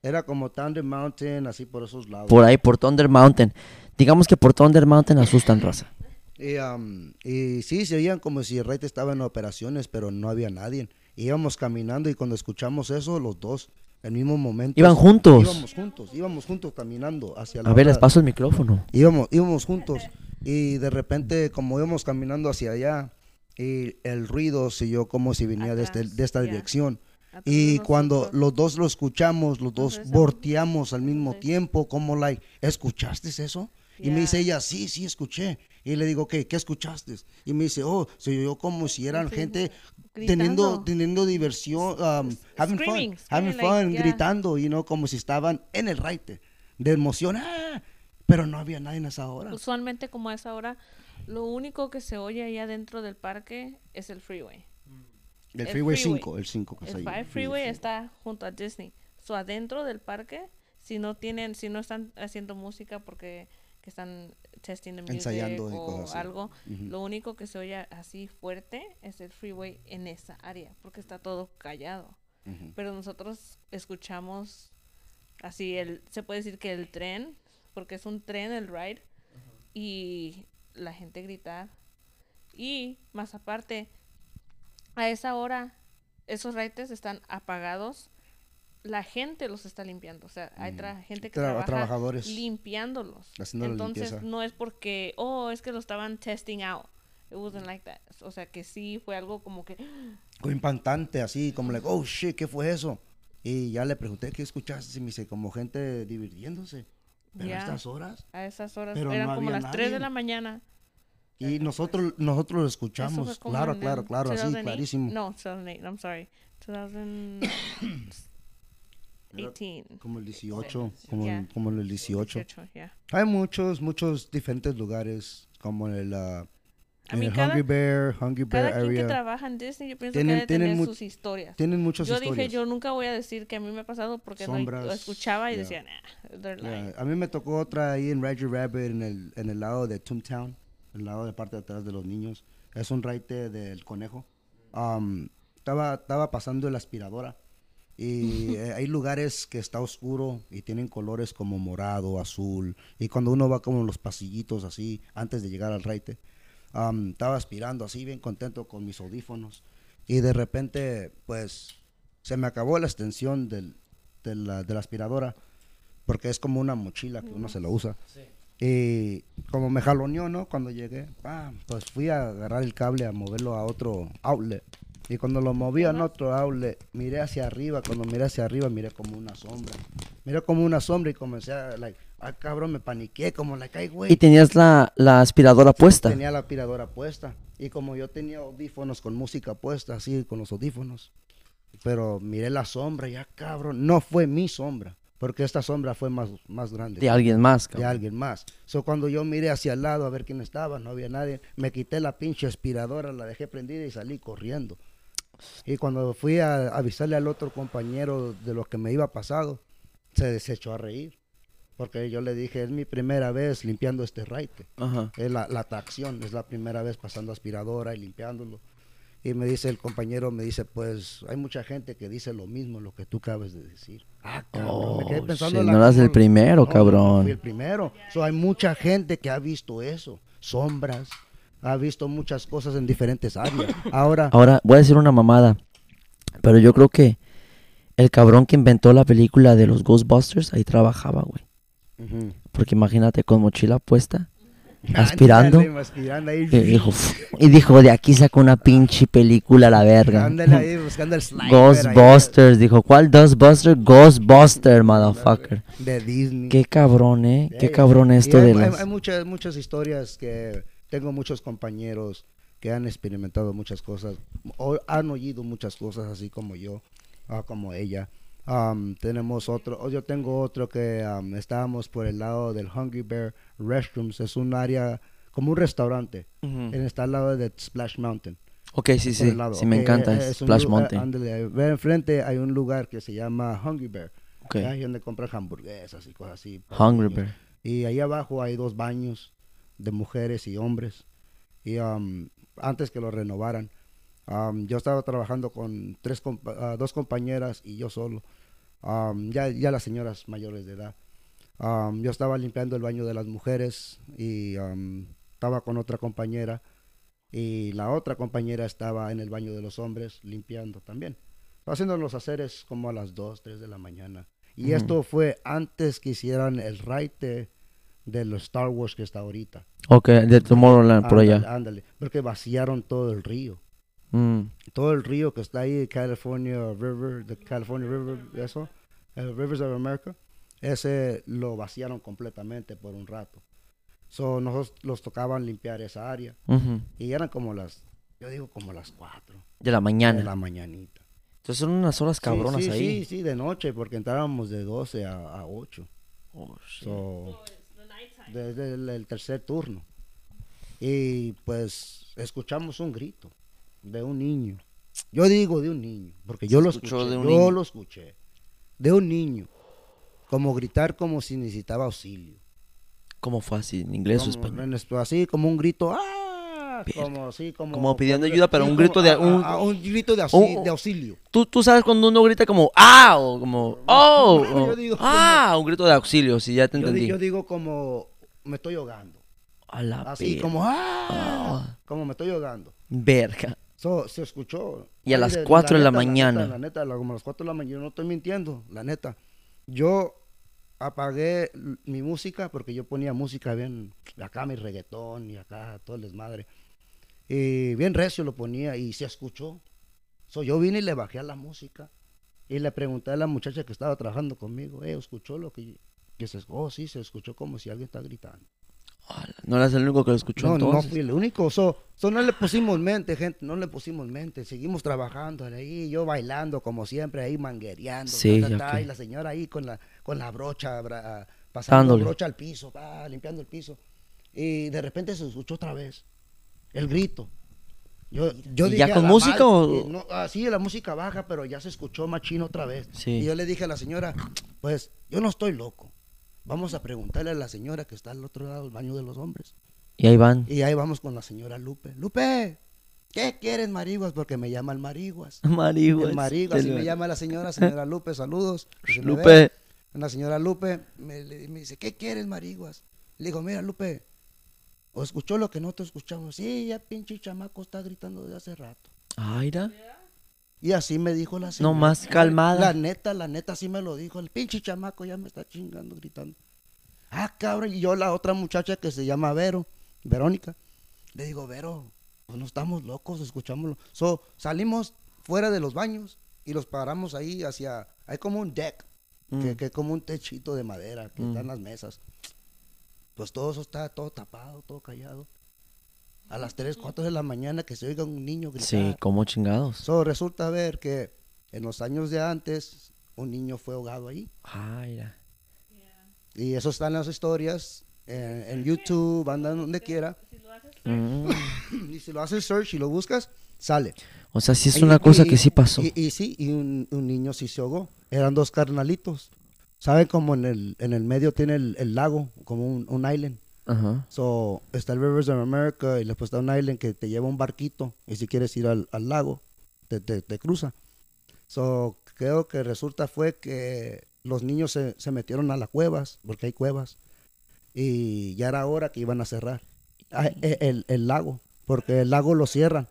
era como Thunder Mountain, así por esos lados. Por ahí, por Thunder Mountain. Digamos que por Thunder Mountain asustan raza. Y, am, y sí, se oían como si el rey estaba en operaciones, pero no había nadie. Íbamos caminando y cuando escuchamos eso, los dos, el mismo momento. Iban juntos. Íbamos juntos, íbamos juntos caminando hacia la A ver, les paso el micrófono. Íbamos, íbamos juntos y de repente, como íbamos caminando hacia allá, y el ruido siguió como si venía de, este- de esta dirección. Y cuando los dos lo escuchamos, los dos volteamos al mismo tiempo, como like, ¿escuchaste eso? Y me dice ella, sí, sí, escuché. Y le digo, ¿qué? ¿Qué escuchaste? Y me dice, oh, se oyó como si eran Sí, gente gritando. teniendo, teniendo diversión, um, having Screaming, fun, having screaming, fun, like, yeah. gritando, you know, como si estaban en el raite, de emoción, ¡ah! pero no había nadie en esa hora. Usualmente como a esa hora, lo único que se oye allá dentro del parque es el freeway. El el Freeway freeway. 5, el 5 que está El ahí. 5 Freeway está junto a Disney. So adentro del parque, si no tienen, si no están haciendo música porque que están testing the music Ensayando o algo, lo único que se oye así fuerte es el freeway en esa área, porque está todo callado. Pero nosotros escuchamos así el, se puede decir que el tren, porque es un tren el ride y la gente gritar y más aparte a esa hora esos rides están apagados la gente los está limpiando o sea hay tra- gente que Tra- trabaja trabajadores. limpiándolos Haciendo entonces no es porque oh es que lo estaban testing out it wasn't like that o sea que sí fue algo como que [gasps] Como impactante, así, como like, oh shit, ¿qué fue eso? Y ya le pregunté, ¿qué escuchaste? Y me dice, como gente divirtiéndose. Pero a estas horas. a esas horas Pero eran no como las 3 de nadie. la mañana Y nosotros, nosotros lo escuchamos. Claro, claro, claro, así, 2008. clarísimo. No, 2008, I'm sorry. [coughs] 2018. Como el 18, como, Ya. el- como el 18. 18, yeah. Hay muchos, muchos diferentes lugares, como en el, A En el cada, Hungry Bear, Hungry Bear cada quien que area. trabaja en Disney, yo pienso Tienen- que debe tienen tener sus historias. Tienen muchas Yo historias. dije, yo nunca voy a decir que a mí me ha pasado porque Sombras, lo escuchaba y yeah. decía, nah, they're Yeah, lying. A mí me tocó otra ahí en Roger Rabbit, en el, en el lado de Toontown, el lado de parte de atrás de los niños. Es un raite del conejo. Um, estaba, estaba pasando la aspiradora. Y eh, hay lugares que está oscuro y tienen colores como morado, azul. Y cuando uno va como en los pasillitos así, antes de llegar al raite, um, estaba aspirando así, bien contento con mis audífonos. Y de repente, pues, se me acabó la extensión del, de, la, de la aspiradora porque es como una mochila que uno se lo usa. Y como me jaloneó, ¿no? Cuando llegué, pam, pues fui a agarrar el cable a moverlo a otro outlet. Y cuando lo moví a otro outlet, miré hacia arriba. Cuando miré hacia arriba, miré como una sombra. Miré como una sombra y comencé a, like, ay, cabrón, me paniqué, como, like, ay, güey. Y tenías la, la aspiradora puesta. Tenía la aspiradora puesta. Y como yo tenía audífonos con música puesta, así con los audífonos. Pero miré la sombra, ya cabrón. No fue mi sombra. Porque esta sombra fue más, más grande. De alguien más, de cabrón. alguien más. So, cuando yo miré hacia el lado a ver quién estaba, no había nadie. Me quité la pinche aspiradora, la dejé prendida y salí corriendo. Y cuando fui a avisarle al otro compañero de lo que me iba pasado, se desechó a reír. Porque yo le dije, es mi primera vez limpiando este raite. Ajá. Es la, la tracción, es la primera vez pasando aspiradora y limpiándolo. Y me dice el compañero, me dice, pues hay mucha gente que dice lo mismo, lo que tú acabas de decir. Ah, cabrón, me quedé Oh, pensando en la- no eras el primero, No, no, cabrón. fui el primero. So, hay mucha gente que ha visto eso, sombras, ha visto muchas cosas en diferentes áreas. Ahora, Ahora, voy a decir una mamada. Pero yo creo que el cabrón que inventó la película de los Ghostbusters ahí trabajaba, güey. Ujú. Porque imagínate con mochila puesta, [laughs] aspirando. Ándale, aspirando ahí. Y dijo, y dijo, de aquí saco una pinche película a la verga. Ándale ahí buscando el sniper ahí Ghostbusters, dijo, ¿cuál Ghostbuster? Ghostbuster, motherfucker. de Disney. Qué cabrón, eh. Qué Ey, cabrón esto hay, de hay- las... hay muchas, muchas historias que tengo muchos compañeros que han experimentado muchas cosas, o han oído muchas cosas así como yo, ah, como ella. Am, tenemos otro, o yo tengo otro que am, estábamos por el lado del Hungry Bear Restrooms, es un área como un restaurante, Ujú. en está al lado de Splash Mountain. Ok, sí, sí, sí me Ok, encanta, eh, es un Splash lugar- Mountain. ándale, enfrente hay un lugar que se llama Hungry Bear, Ok, ahí donde compran hamburguesas y cosas así. Hungry. Bear. Y ahí abajo hay dos baños de mujeres y hombres. Y um, antes que lo renovaran, um, yo estaba trabajando con tres compa- ah, dos compañeras y yo solo. Um, ya, ya las señoras mayores de edad. Yo estaba limpiando el baño de las mujeres y estaba con otra compañera. Y la otra compañera estaba en el baño de los hombres limpiando también. Haciendo los haceres como a las 2, 3 de la mañana. Y esto fue antes que hicieran el raite de los Star Wars que está ahorita. Ok, de Tomorrowland por allá. Ándale, porque vaciaron todo el río. Mm. Todo el río que está ahí, California River, the California River, eso, el Rivers of America, ese lo vaciaron completamente por un rato. So, nosotros los tocaban limpiar esa área. Y eran como las, yo digo como las 4 De la mañana. de la mañanita. Entonces son unas horas Sí, cabronas sí, ahí. Sí, sí, de noche, porque entrábamos de 12 a, a 8. Oh. So, desde el, el tercer turno. Y pues escuchamos un grito de un niño. Yo digo de un niño, porque yo lo escuché. de un yo niño. lo escuché. De un niño. Como gritar como si necesitaba auxilio. ¿Cómo fue así? ¿En inglés o español? así como un grito. ¡Ah! Como así, como. Como pidiendo como- ayuda, pero un grito de- a- un- a un grito de, auxilio. ¿Tú, tú sabes cuando uno grita como ¡ah! o como ¡oh! O, digo ¡ah! Un grito de auxilio, sí, ya te Yo, di- entendí. yo digo como me estoy ahogando. A la Así como ¡ah! Ah. Como me estoy ahogando. Verga. So, se escuchó. Y a las de- 4 de la neta, mañana. neta, La neta, la- como a las 4 de la mañana, yo no estoy mintiendo, la neta. Yo apagué mi música porque yo ponía música bien, acá mi reggaetón y acá todo el desmadre. Y bien recio lo ponía y se escuchó. So, yo vine y le bajé a la música y le pregunté a la muchacha que estaba trabajando conmigo, eh, ¿escuchó lo que, que se Oh, sí, se escuchó como si alguien está gritando. No eras el único que lo escuchó No, no entonces. fui el único. So, so no le pusimos mente, gente. No le pusimos mente. Seguimos trabajando ahí, yo bailando como siempre, ahí manguereando. Sí, ta, y la señora ahí con la, con la brocha, bra- pasando Dándole. brocha al piso, pa, limpiando el piso. Y de repente se escuchó otra vez. el grito. Yo, yo ¿Y ya dije con la música o- eh, no, ah, sí, la música baja, pero ya se escuchó machino otra vez. Sí. Y yo le dije a la señora, pues yo no estoy loco. Vamos a preguntarle a la señora que está al otro lado del baño de los hombres. Y ahí van. Y ahí vamos con la señora Lupe. Lupe, ¿qué quieres, Mariguas? Porque me llama el Mariguas. [laughs] Mariguas. El Mariguas, y me llama la señora, [laughs] señora Lupe, saludos. Lupe. La señora Lupe me, le- me dice, ¿qué quieres, Mariguas? Le digo, mira, Lupe, ¿o escuchó lo que nosotros escuchamos? Sí, ya pinche chamaco está gritando desde hace rato. Ay, mira. Y así me dijo la señora. No más calmada. La neta, la neta sí me lo dijo. El pinche chamaco ya me está chingando, gritando. Ah, cabrón. Y yo, la otra muchacha que se llama Vero, Verónica, le digo, Vero, pues no estamos locos, escuchámoslo. So, salimos fuera de los baños y los paramos ahí hacia. Hay como un deck, que, Mm. que es como un techito de madera, que Mm. están las mesas. Pues todo eso está todo tapado, todo callado. A las 3, 4 de la mañana que se oiga un niño gritar. Sí, como chingados. So, resulta ver que en los años de antes un niño fue ahogado ahí. Ay, mira. Y eso está en las historias, en, en YouTube, anda donde quiera. Mm. [coughs] Y si lo haces search y lo buscas, sale. O sea, sí es Y- una cosa y- que sí pasó. Y, y sí, y un, un niño sí se ahogó. Eran dos carnalitos. ¿Saben cómo en el, en el medio tiene el, el lago, como un, un island? Ajá. So, está el Rivers of America y después está un island que te lleva un barquito y si quieres ir al, al lago, te, te- te cruza. So, creo que resulta fue que los niños se, se metieron a las cuevas, porque hay cuevas, y ya era hora que iban a cerrar Ah, e- el, el lago, porque el lago lo cierran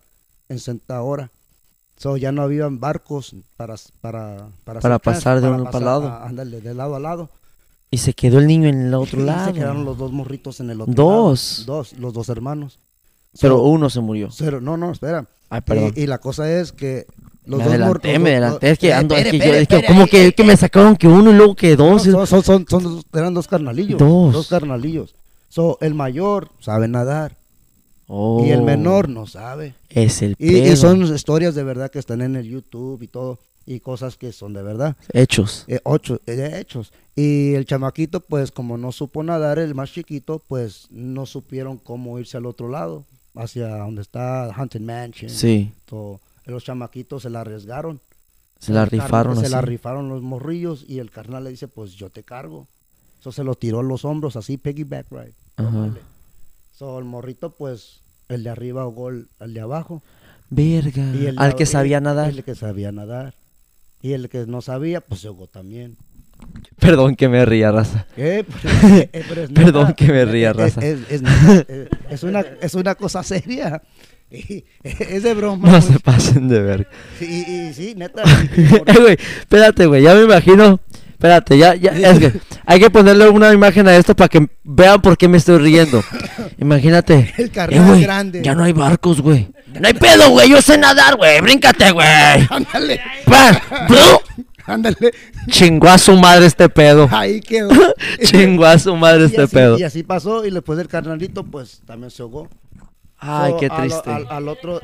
en cierta hora. So, ya no habían barcos para, para, para, pasar de para uno para pasar, lado. a- ándale, de lado a lado. Y se quedó el niño en el otro Y lado. se quedaron los dos morritos en el otro Dos. lado. Dos, los dos hermanos. Pero So, uno se murió. cero- no, no, espera. Ay, perdón. Y, y la cosa es que los me dos adelanté, mor- me dos- adelanté. Es que ando, es que yo, es que como que, que me sacaron que uno y luego que no, dos. son, son, son, son dos- eran dos carnalillos. Dos. Dos carnalillos. So, el mayor sabe nadar Oh, y el menor no sabe. Es el Y, y son historias de verdad que están en el YouTube y todo. Y cosas que son de verdad. Hechos. Eh, ocho, eh, hechos. Y el chamaquito, pues como no supo nadar, el más chiquito, pues no supieron cómo irse al otro lado, hacia donde está Haunted Mansion. Sí. todo. Los chamaquitos se la arriesgaron. Se la El rifaron Se así. la rifaron los morrillos y el carnal le dice, pues yo te cargo. Eso se lo tiró a los hombros, así piggyback ride. Ajá. So, el morrito, pues, el de arriba ahogó al al de abajo. Verga. Y el Al que ab- sabía nadar. El que sabía nadar. Y el que no sabía, pues se ahogó también. Perdón que me ría, raza. Eh, pero- [laughs] eh, pero es Perdón que me ría, raza. Es, es neta, [laughs] eh, es una, es una cosa seria. [laughs] Y- es de broma. No pues. se pasen de verga. Y, y sí, neta. Eh, güey, espérate, güey, ya me imagino. Espérate, ya, ya, es que hay que ponerle una imagen a esto para que vean por qué me estoy riendo. Imagínate. El Eh, carnal güey, grande. Ya no hay barcos, güey. No hay pedo, güey, yo sé nadar, güey, bríncate, güey. Ándale. Ándale. Chingó a su madre este pedo. Ahí quedó. [laughs] Chingó a su madre Y este así, pedo. y así pasó. Y después del carnalito, pues también se ahogó. Ay, So, qué triste. Al, al otro.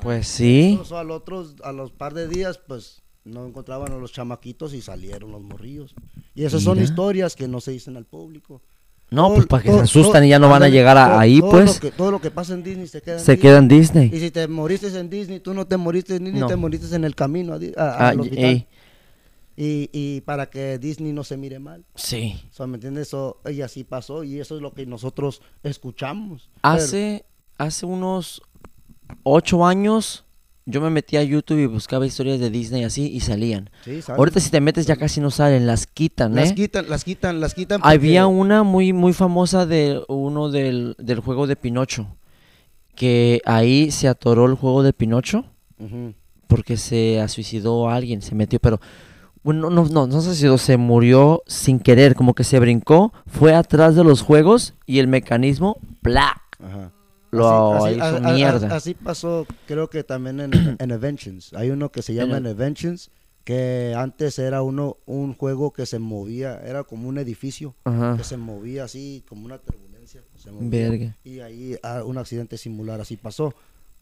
Pues sí. so, al otros, a los par de días, pues no encontraban a los chamaquitos y salieron los morrillos. Y esas son historias que no se dicen al público. No, Todo- pues para que todo- se asustan y ya no van a llegar a- ahí, pues. Lo que, todo lo que pasa en Disney se queda en Se Disney. queda en Y si te moriste en Disney, tú no te moriste en Disney, No. te moriste en el camino a a- Ah, al y- hospital. Y, y para que Disney no se mire mal. sí. O sea, ¿me entiendes? So, y así pasó y eso es lo que nosotros escuchamos. Hace, hace unos ocho años yo me metí a YouTube y buscaba historias de Disney así y salían. Ahorita si te metes ya casi no salen, las quitan, las ¿eh? quitan, las quitan, las quitan. porque- Había una muy muy famosa de uno del, del juego de Pinocho, que ahí se atoró el juego de Pinocho porque se suicidó alguien, se metió, pero bueno, no, no, no se suicidó, se murió sin querer, como que se brincó, fue atrás de los juegos y el mecanismo, ¡plac! Ajá. Lo Así- hizo a- a- a- mierda. así pasó, creo que también en, [clears throat] en Inventions. Hay uno que se llama Inventions, que antes era uno un juego que se movía, era como un edificio Ajá. que se movía así, como una turbulencia. se movía. Verga. Y ahí ah, un accidente similar así pasó,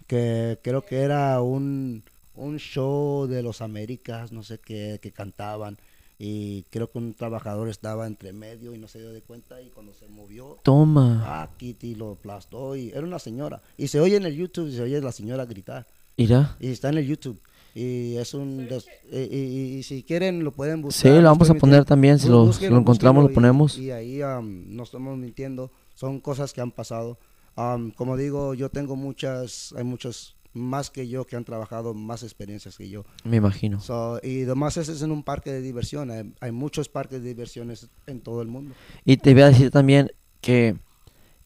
que creo que era un, un show de los Américas, no sé qué, que cantaban. Y creo que un trabajador estaba entre medio y no se dio de cuenta y cuando se movió, Toma. ah, Kitty lo aplastó y era una señora. Y se oye en el YouTube, se oye la señora gritar. Mira. Y está en el YouTube. Y es un... des- y, y- y si quieren lo pueden buscar. Sí, lo vamos a poner mintiendo. también, si lo- si búsquenlo, lo encontramos, lo búsquenlo y- ponemos. Y, ahí am, no estamos mintiendo. Son cosas que han pasado. Am, como digo, yo tengo muchas... Hay muchos más que yo que han trabajado más experiencias que yo. Me imagino. So, y además ese es en un parque de diversión. Hay, hay muchos parques de diversiones en todo el mundo. Y te voy a decir también que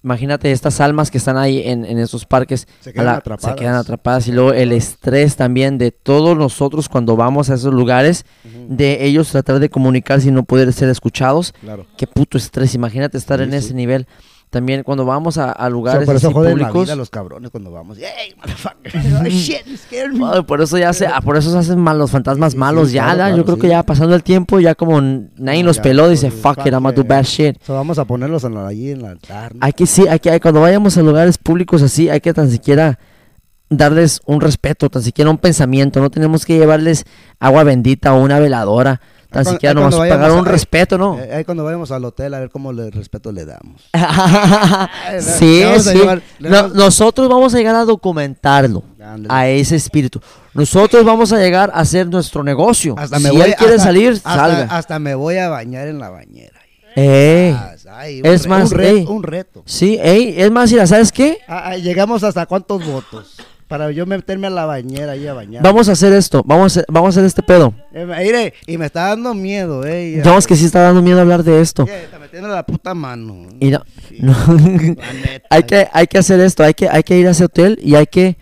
imagínate estas almas que están ahí en, en esos parques Se quedan la- atrapadas. se quedan atrapadas y luego el estrés también de todos nosotros cuando vamos a esos lugares Ujú, de ellos tratar de comunicarse y no poder ser escuchados Claro. qué puto estrés imagínate estar Sí, en sí. ese nivel también cuando vamos a, a lugares por eso así joden la públicos vida a los cabrones cuando vamos. ¡Hey, [laughs] motherfucker! Shit, you scared me. Ay, por eso ya se, ah, por eso se hacen mal los fantasmas Sí, sí, malos ya, claro, ya, yo claro, creo sí. que ya pasando el tiempo ya como nadie No, los ya, peló dice pues, fuck it I'm gonna do bad it. shit So, vamos a ponerlos en la- allí en el altar. ¿no? Hay que sí, hay que, cuando vayamos a lugares públicos así, hay que tan siquiera darles un respeto, tan siquiera un pensamiento. No tenemos que llevarles agua bendita o una veladora, tan cuando- siquiera nomás pagar un respeto, ¿no? Eh, ahí cuando vayamos al hotel a ver cómo le respeto le damos. [laughs] sí, le vamos sí. llevar- le No- vamos- nosotros vamos a llegar a documentarlo. A ese espíritu. Nosotros vamos a llegar a hacer nuestro negocio. Hasta si me voy, él quiere hasta- salir, hasta- salga. Hasta me voy a bañar en la bañera. Ey. Ay, Es re- más, un, re- ey. un reto. Sí, ey, es más, ¿sabes qué? Ah, ah, llegamos hasta cuántos votos para yo meterme a la bañera y a bañar. Vamos a hacer esto, vamos a hacer, vamos a hacer este pedo. Eh, mire, y me está dando miedo, eh. Digamos que sí está dando miedo hablar de esto. Eh, Está metiendo la puta mano. Y no, Sí, no. [laughs] neta, hay que hay que hacer esto, hay que hay que ir a ese hotel y hay que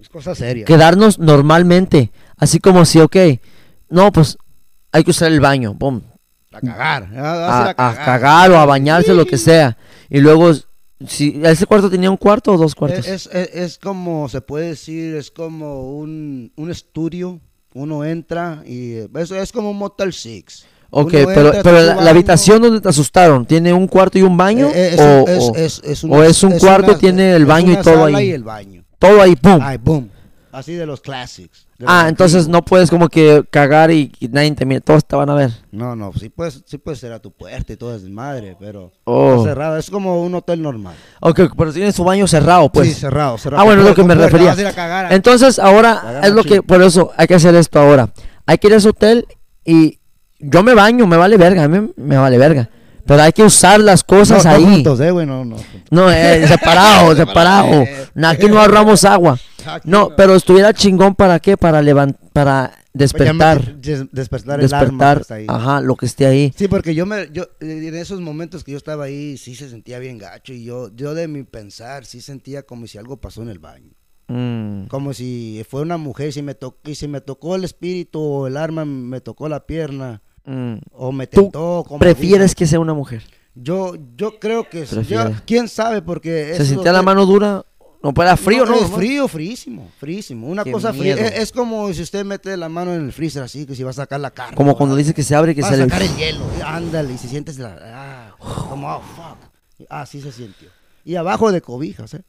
Es cosa seria. quedarnos normalmente, así como si, ok, no, pues hay que usar el baño, pum, A cagar. A, a, cagar o a bañarse, lo que sea, y luego, si ese cuarto tenía un cuarto o dos cuartos, Es, es, es como, se puede decir, es como un, un estudio. Uno entra y es, es como un Motel Six. ok, pero, pero la, habitación donde te asustaron, ¿tiene un cuarto y un baño? Eh, es, o, es- o- es- es o es un cuarto, una- tiene el baño y todo ahí? y el baño. todo ahí, pum. Ay, boom. Así de los classics. Ah, entonces no puedes como que cagar y, y nadie te mira, todos te van a ver. No, no, sí puedes, sí puedes ser a tu puerta y todo es madre, pero Oh. cerrado. Es como un hotel normal. Ok, pero tiene su baño cerrado, pues. sí, cerrado, cerrado. Ah, bueno, es lo que me puerta, refería. vas a ir a cagar. Entonces, ahora es lo que, por eso hay que hacer esto ahora. Hay que ir a ese hotel y yo me baño, me vale verga, a mí me vale verga. Pero hay que usar las no, cosas no ahí. juntos, eh, güey, no, no. juntos. No, eh, [laughs] separado, separado. Eh. No, Aquí no ahorramos agua. No, pero estuviera chingón para qué? Para levantar, para despertar. Des- despertar el alma que Despertar, está ahí. ajá, lo que esté ahí. Sí, porque yo me, yo, eh, en esos momentos que yo estaba ahí, sí se sentía bien gacho y yo, yo de mi pensar, sí sentía como si algo pasó en el baño. Mm. Como si fue una mujer, si me tocó, y si me tocó el espíritu o el arma, me tocó la pierna Mm. o me ¿Tú tentó. como ¿Prefieres que sea una mujer? Yo, yo creo que. Yo- quién sabe porque ¿Se sentía que- la mano dura? No, para frío, ¿no? Es frío, fríísimo, fríísimo. Una Qué cosa fría. miedo. Es, es como si usted mete la mano en el freezer así, que si va a sacar la carne. Como cuando dice que se abre y que Va a sale. sacar el [laughs] hielo. y Ándale, y si sientes la. Ah, como, oh, fuck. Así se sintió. Y abajo de cobijas, ¿eh?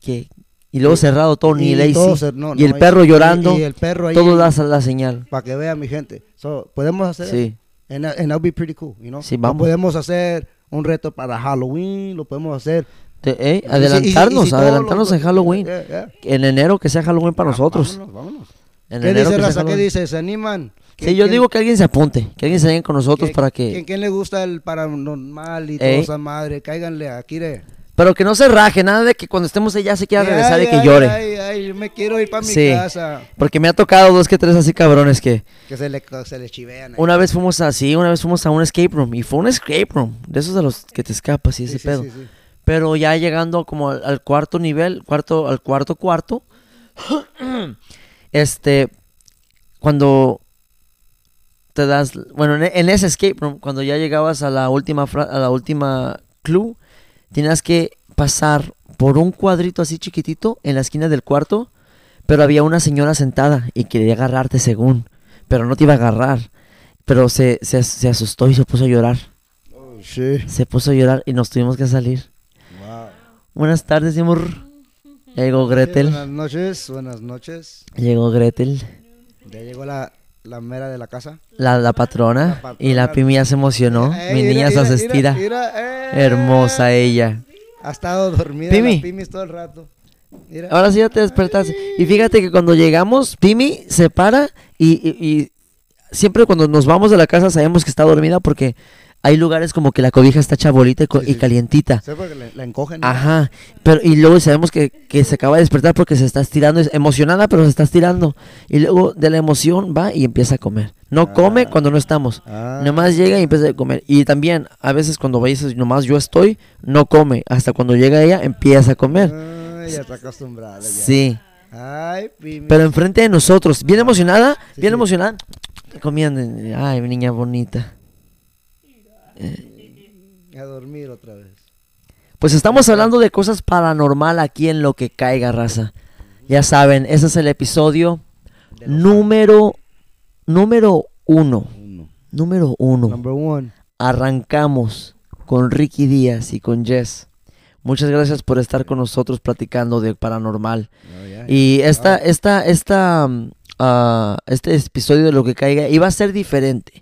que y luego cerrado todo, ni Y todo no, y el no, perro llorando. Y, el perro ahí. todo da la señal. Para que vea mi gente. So, podemos hacer. Sí. And, and that'll be pretty cool, you know? Sí, vamos. podemos hacer un reto para Halloween, lo podemos hacer. Te- eh, Y si- y- y adelantarnos, si adelantarnos en Halloween. Yeah, yeah. En enero que sea Halloween para Ah, nosotros. Vámonos, vámonos. En ¿Qué enero dice que Raza? ¿Qué dice? ¿Se animan? Sí, ¿Quién- yo quién- digo que alguien se apunte, que alguien se venga con nosotros ¿Quién- para ¿Quién, que... quién le gusta el paranormal y toda Ey. esa madre? Cáiganle aquí de... Pero que no se raje, nada de que cuando estemos allá se quiera regresar y que ay, llore. Ay, ay, yo me quiero ir para mi Sí. casa. Porque me ha tocado dos que tres así cabrones que... Que se le, se le chivean. ahí. Una vez fuimos así, una vez fuimos a un escape room. Y fue un escape room. De esos de los que te escapas y ese sí, pedo. sí. Pero ya llegando como al, al cuarto nivel, cuarto, al cuarto cuarto, [clears throat] este, cuando te das, bueno, en, en ese escape room, cuando ya llegabas a la última, fra- a la última clue, tenías que pasar por un cuadrito así chiquitito en la esquina del cuarto, pero había una señora sentada y quería agarrarte según, pero no te iba a agarrar, pero se, se, se asustó y se puso a llorar, Oh, sí. se puso a llorar y nos tuvimos que salir. Wow. Buenas tardes, mi amor. Llegó Gretel. Buenas noches, buenas noches. Llegó Gretel. Ya llegó la, la mera de la casa. La, la patrona. La patrona. Y la Pimi ya se emocionó. Ey, Mi mira, niña mira, se estira. mira, eh. Hermosa ella. Ha estado dormida Pimi. la Pimis todo el rato. Ahora sí ya te despertaste. Y fíjate que cuando llegamos, Pimi se para y, y- y siempre cuando nos vamos de la casa sabemos que está dormida porque hay lugares como que la cobija está chabolita y, co- Sí, y sí. calientita. ¿Sabes porque la, la encogen? ¿no? Ajá, pero y luego sabemos que, que se acaba de despertar porque se está estirando, es emocionada pero se está estirando. Y luego de la emoción va y empieza a comer. No come Ah. cuando no estamos. Ah. Nomás llega y empieza a comer. Y también a veces cuando veis nomás yo estoy, no come. Hasta cuando llega ella empieza a comer. Ay, ya está acostumbrada. ya. Sí. Ay. Pero enfrente de nosotros, bien emocionada, Sí, bien sí. emocionada, comiendo. Ay, mi niña bonita. A dormir otra vez. Pues estamos hablando de cosas paranormal aquí en lo que caiga, raza. Ya saben, ese es el episodio número número uno. Uno. Número uno. Arrancamos con Ricky Díaz y con Jess. Muchas gracias por estar con nosotros platicando de paranormal. No, ya, Y esta, esta, esta, mm, ah, este episodio de lo que caiga iba a ser diferente.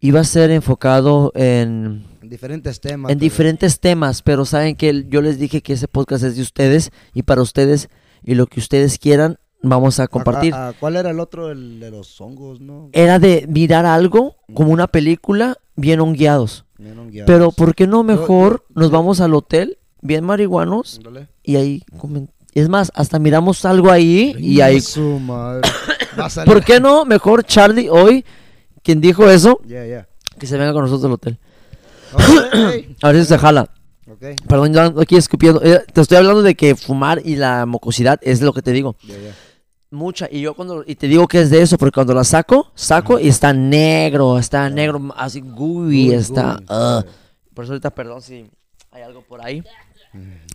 Iba a ser enfocado en, diferentes temas. en pero- diferentes temas, pero saben que yo les dije que ese podcast es de ustedes y para ustedes y lo que ustedes quieran vamos a compartir. Ah, ¿Cuál era el otro? El de los hongos, ¿no? Era de mirar algo como una película bien hongueados. Vieron guiados. Pero ¿por qué no mejor yo- nos vamos al hotel bien marihuanos y ahí? Es más, hasta miramos algo ahí y ahí... su madre. ¿Por qué no? Mejor Charlie hoy, quien dijo eso, que se venga con nosotros al hotel. Ok, [coughs] A ver si se jala. Ok, Perdón, yo ando aquí escupiendo. Eh, Te estoy hablando de que fumar y la mocosidad es lo que te digo. ya. Mucha. Y yo cuando. Y te digo que es de eso, porque cuando la saco, saco y está negro. Está negro, así gooey. Está. uy, ah. Por eso ahorita, perdón si hay algo por ahí.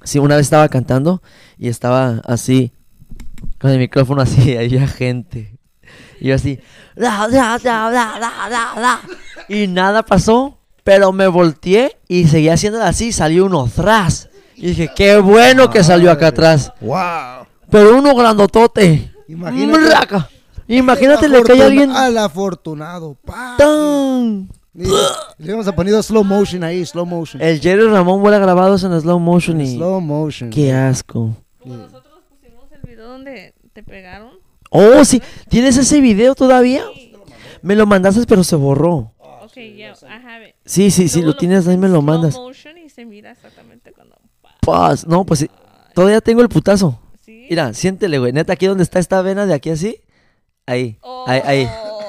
Sí, una vez estaba cantando y estaba así. Con el micrófono así, [laughs] había gente. Y yo así. "La, la, la, la, la, la, la". Y nada pasó. Pero me volteé y seguía haciendo así. Salió uno atrás. Y dije, qué bueno que salió acá atrás. ¡Wow! Pero uno grandotote. Imagínate. Mraca. Imagínate le cae alguien. Al afortunado. ¡Tan! Y- Le vamos a poner slow motion ahí, slow motion. El Jerry Ramón vuela grabados en slow motion y. Slow motion. Qué asco. Como nosotros pusimos el video donde te pegaron. Oh, sí. ¿Tienes ese video todavía? Me lo mandaste, pero se borró. Ok, ya, I have it. Sí, sí, sí, lo tienes, ahí me lo mandas. motion y se mira exactamente cuando. Paz. No, pues sí. Todavía tengo el putazo. Sí. Mira, siéntele, güey. Neta, aquí donde está esta vena de aquí así. Ahí. Ahí, ahí.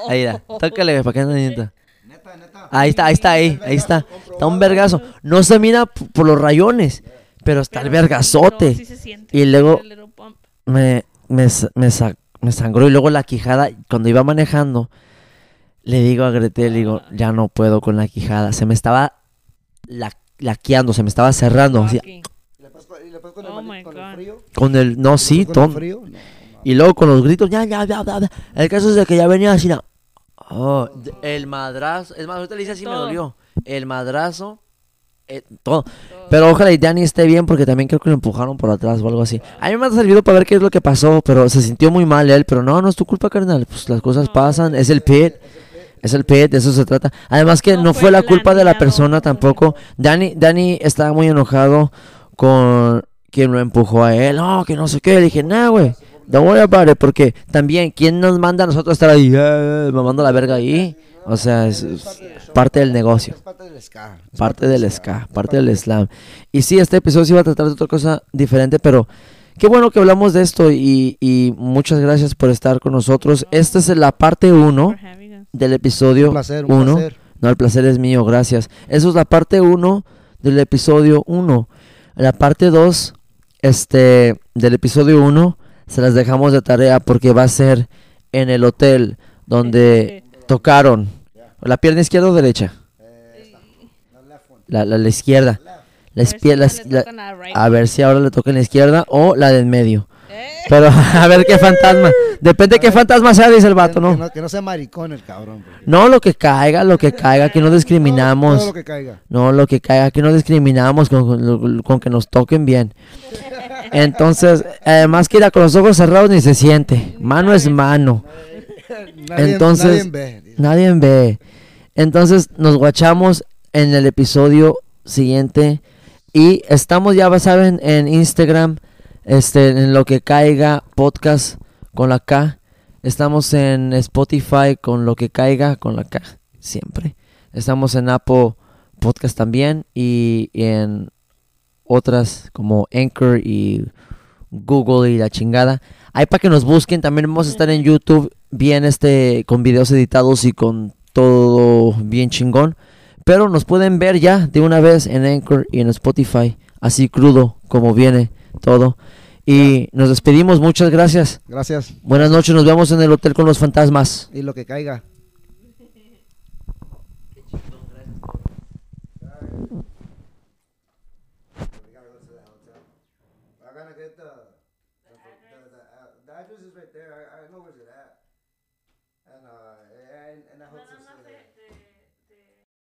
Ahí, mira. Tócale, güey, para que no sienta. Neta, neta. Ahí está, ahí está, ahí. Ahí está. Está un vergazo. No se mira por los rayones, pero está el Pero vergazote. no, sí se siente. Y luego me, me, me, sa- me sangró y luego la quijada, cuando iba manejando, le digo a Gretel, le digo, ya no puedo con la quijada. Se me estaba la, laqueando, se me estaba cerrando. así, Aquí. ¿Y le pasó- y le pasó con el Oh my con el God. frío? con el, no, sí, ¿Con el ton- frío? No, no. Y luego con los gritos, ya, ya, ya, ya, ya. El caso es de que ya venía así, oh, el madrazo, es más, ahorita le dice así, me dolió. El madrazo, eh, todo. Pero ojalá y Danny esté bien porque también creo que lo empujaron por atrás o algo así. A mí me ha servido para ver qué es lo que pasó, pero se sintió muy mal él. Pero no, no es tu culpa, carnal. Pues las cosas pasan, es el pit. Es el pit, de eso se trata. Además que no, No fue la culpa de la persona tampoco. Danny, Danny estaba muy enojado con quien lo empujó a él. No, que no sé qué. Le dije, nah, güey. Don't worry about it, porque también, ¿quién nos manda a nosotros estar ahí, eh, mamando la verga ahí? O sea, es, es parte del negocio. Es parte del ska. es Parte del ska, parte del slam. Y sí, este episodio sí va a tratar de otra cosa diferente, pero qué bueno que hablamos de esto y, y muchas gracias por estar con nosotros. Esta es la parte 1 For having us. del episodio Un placer, un 1. placer. No, el placer es mío, gracias. Eso es la parte 1 del episodio 1. La parte 2 este, del episodio 1 se las dejamos de tarea porque va a ser en el hotel donde tocaron. ¿La pierna izquierda o derecha? La, la, la izquierda. La A ver si izquierda. ahora le tocan a right. A ver si ahora le toca en la izquierda o la de en medio. Eh, Pero [laughs] a ver qué fantasma. Depende qué fantasma sea, dice el vato, Que ¿no? no, que no sea maricón el cabrón. porque- No, lo que caiga, lo que caiga, aquí no discriminamos. todo lo que caiga. No, lo que caiga, aquí no discriminamos con, con- con que nos toquen bien. Entonces, además que ir con los ojos cerrados ni se siente. Mano es mano. Nadie- Entonces, nadie ve. Nadie ve. Entonces nos guachamos en el episodio siguiente. Y estamos, ya saben, en Instagram, este, en lo que caiga podcast con la K. Estamos en Spotify con lo que caiga con la K, siempre. Estamos en Apple Podcast también y en otras como Anchor y Google y la chingada. Ahí para que nos busquen, también vamos a estar en YouTube bien este con videos editados y con todo bien chingón. Pero nos pueden ver ya de una vez en Anchor y en Spotify, así crudo como viene todo. Y nos despedimos, muchas gracias. Gracias. Buenas noches, nos vemos en el hotel con los fantasmas. Y lo que caiga.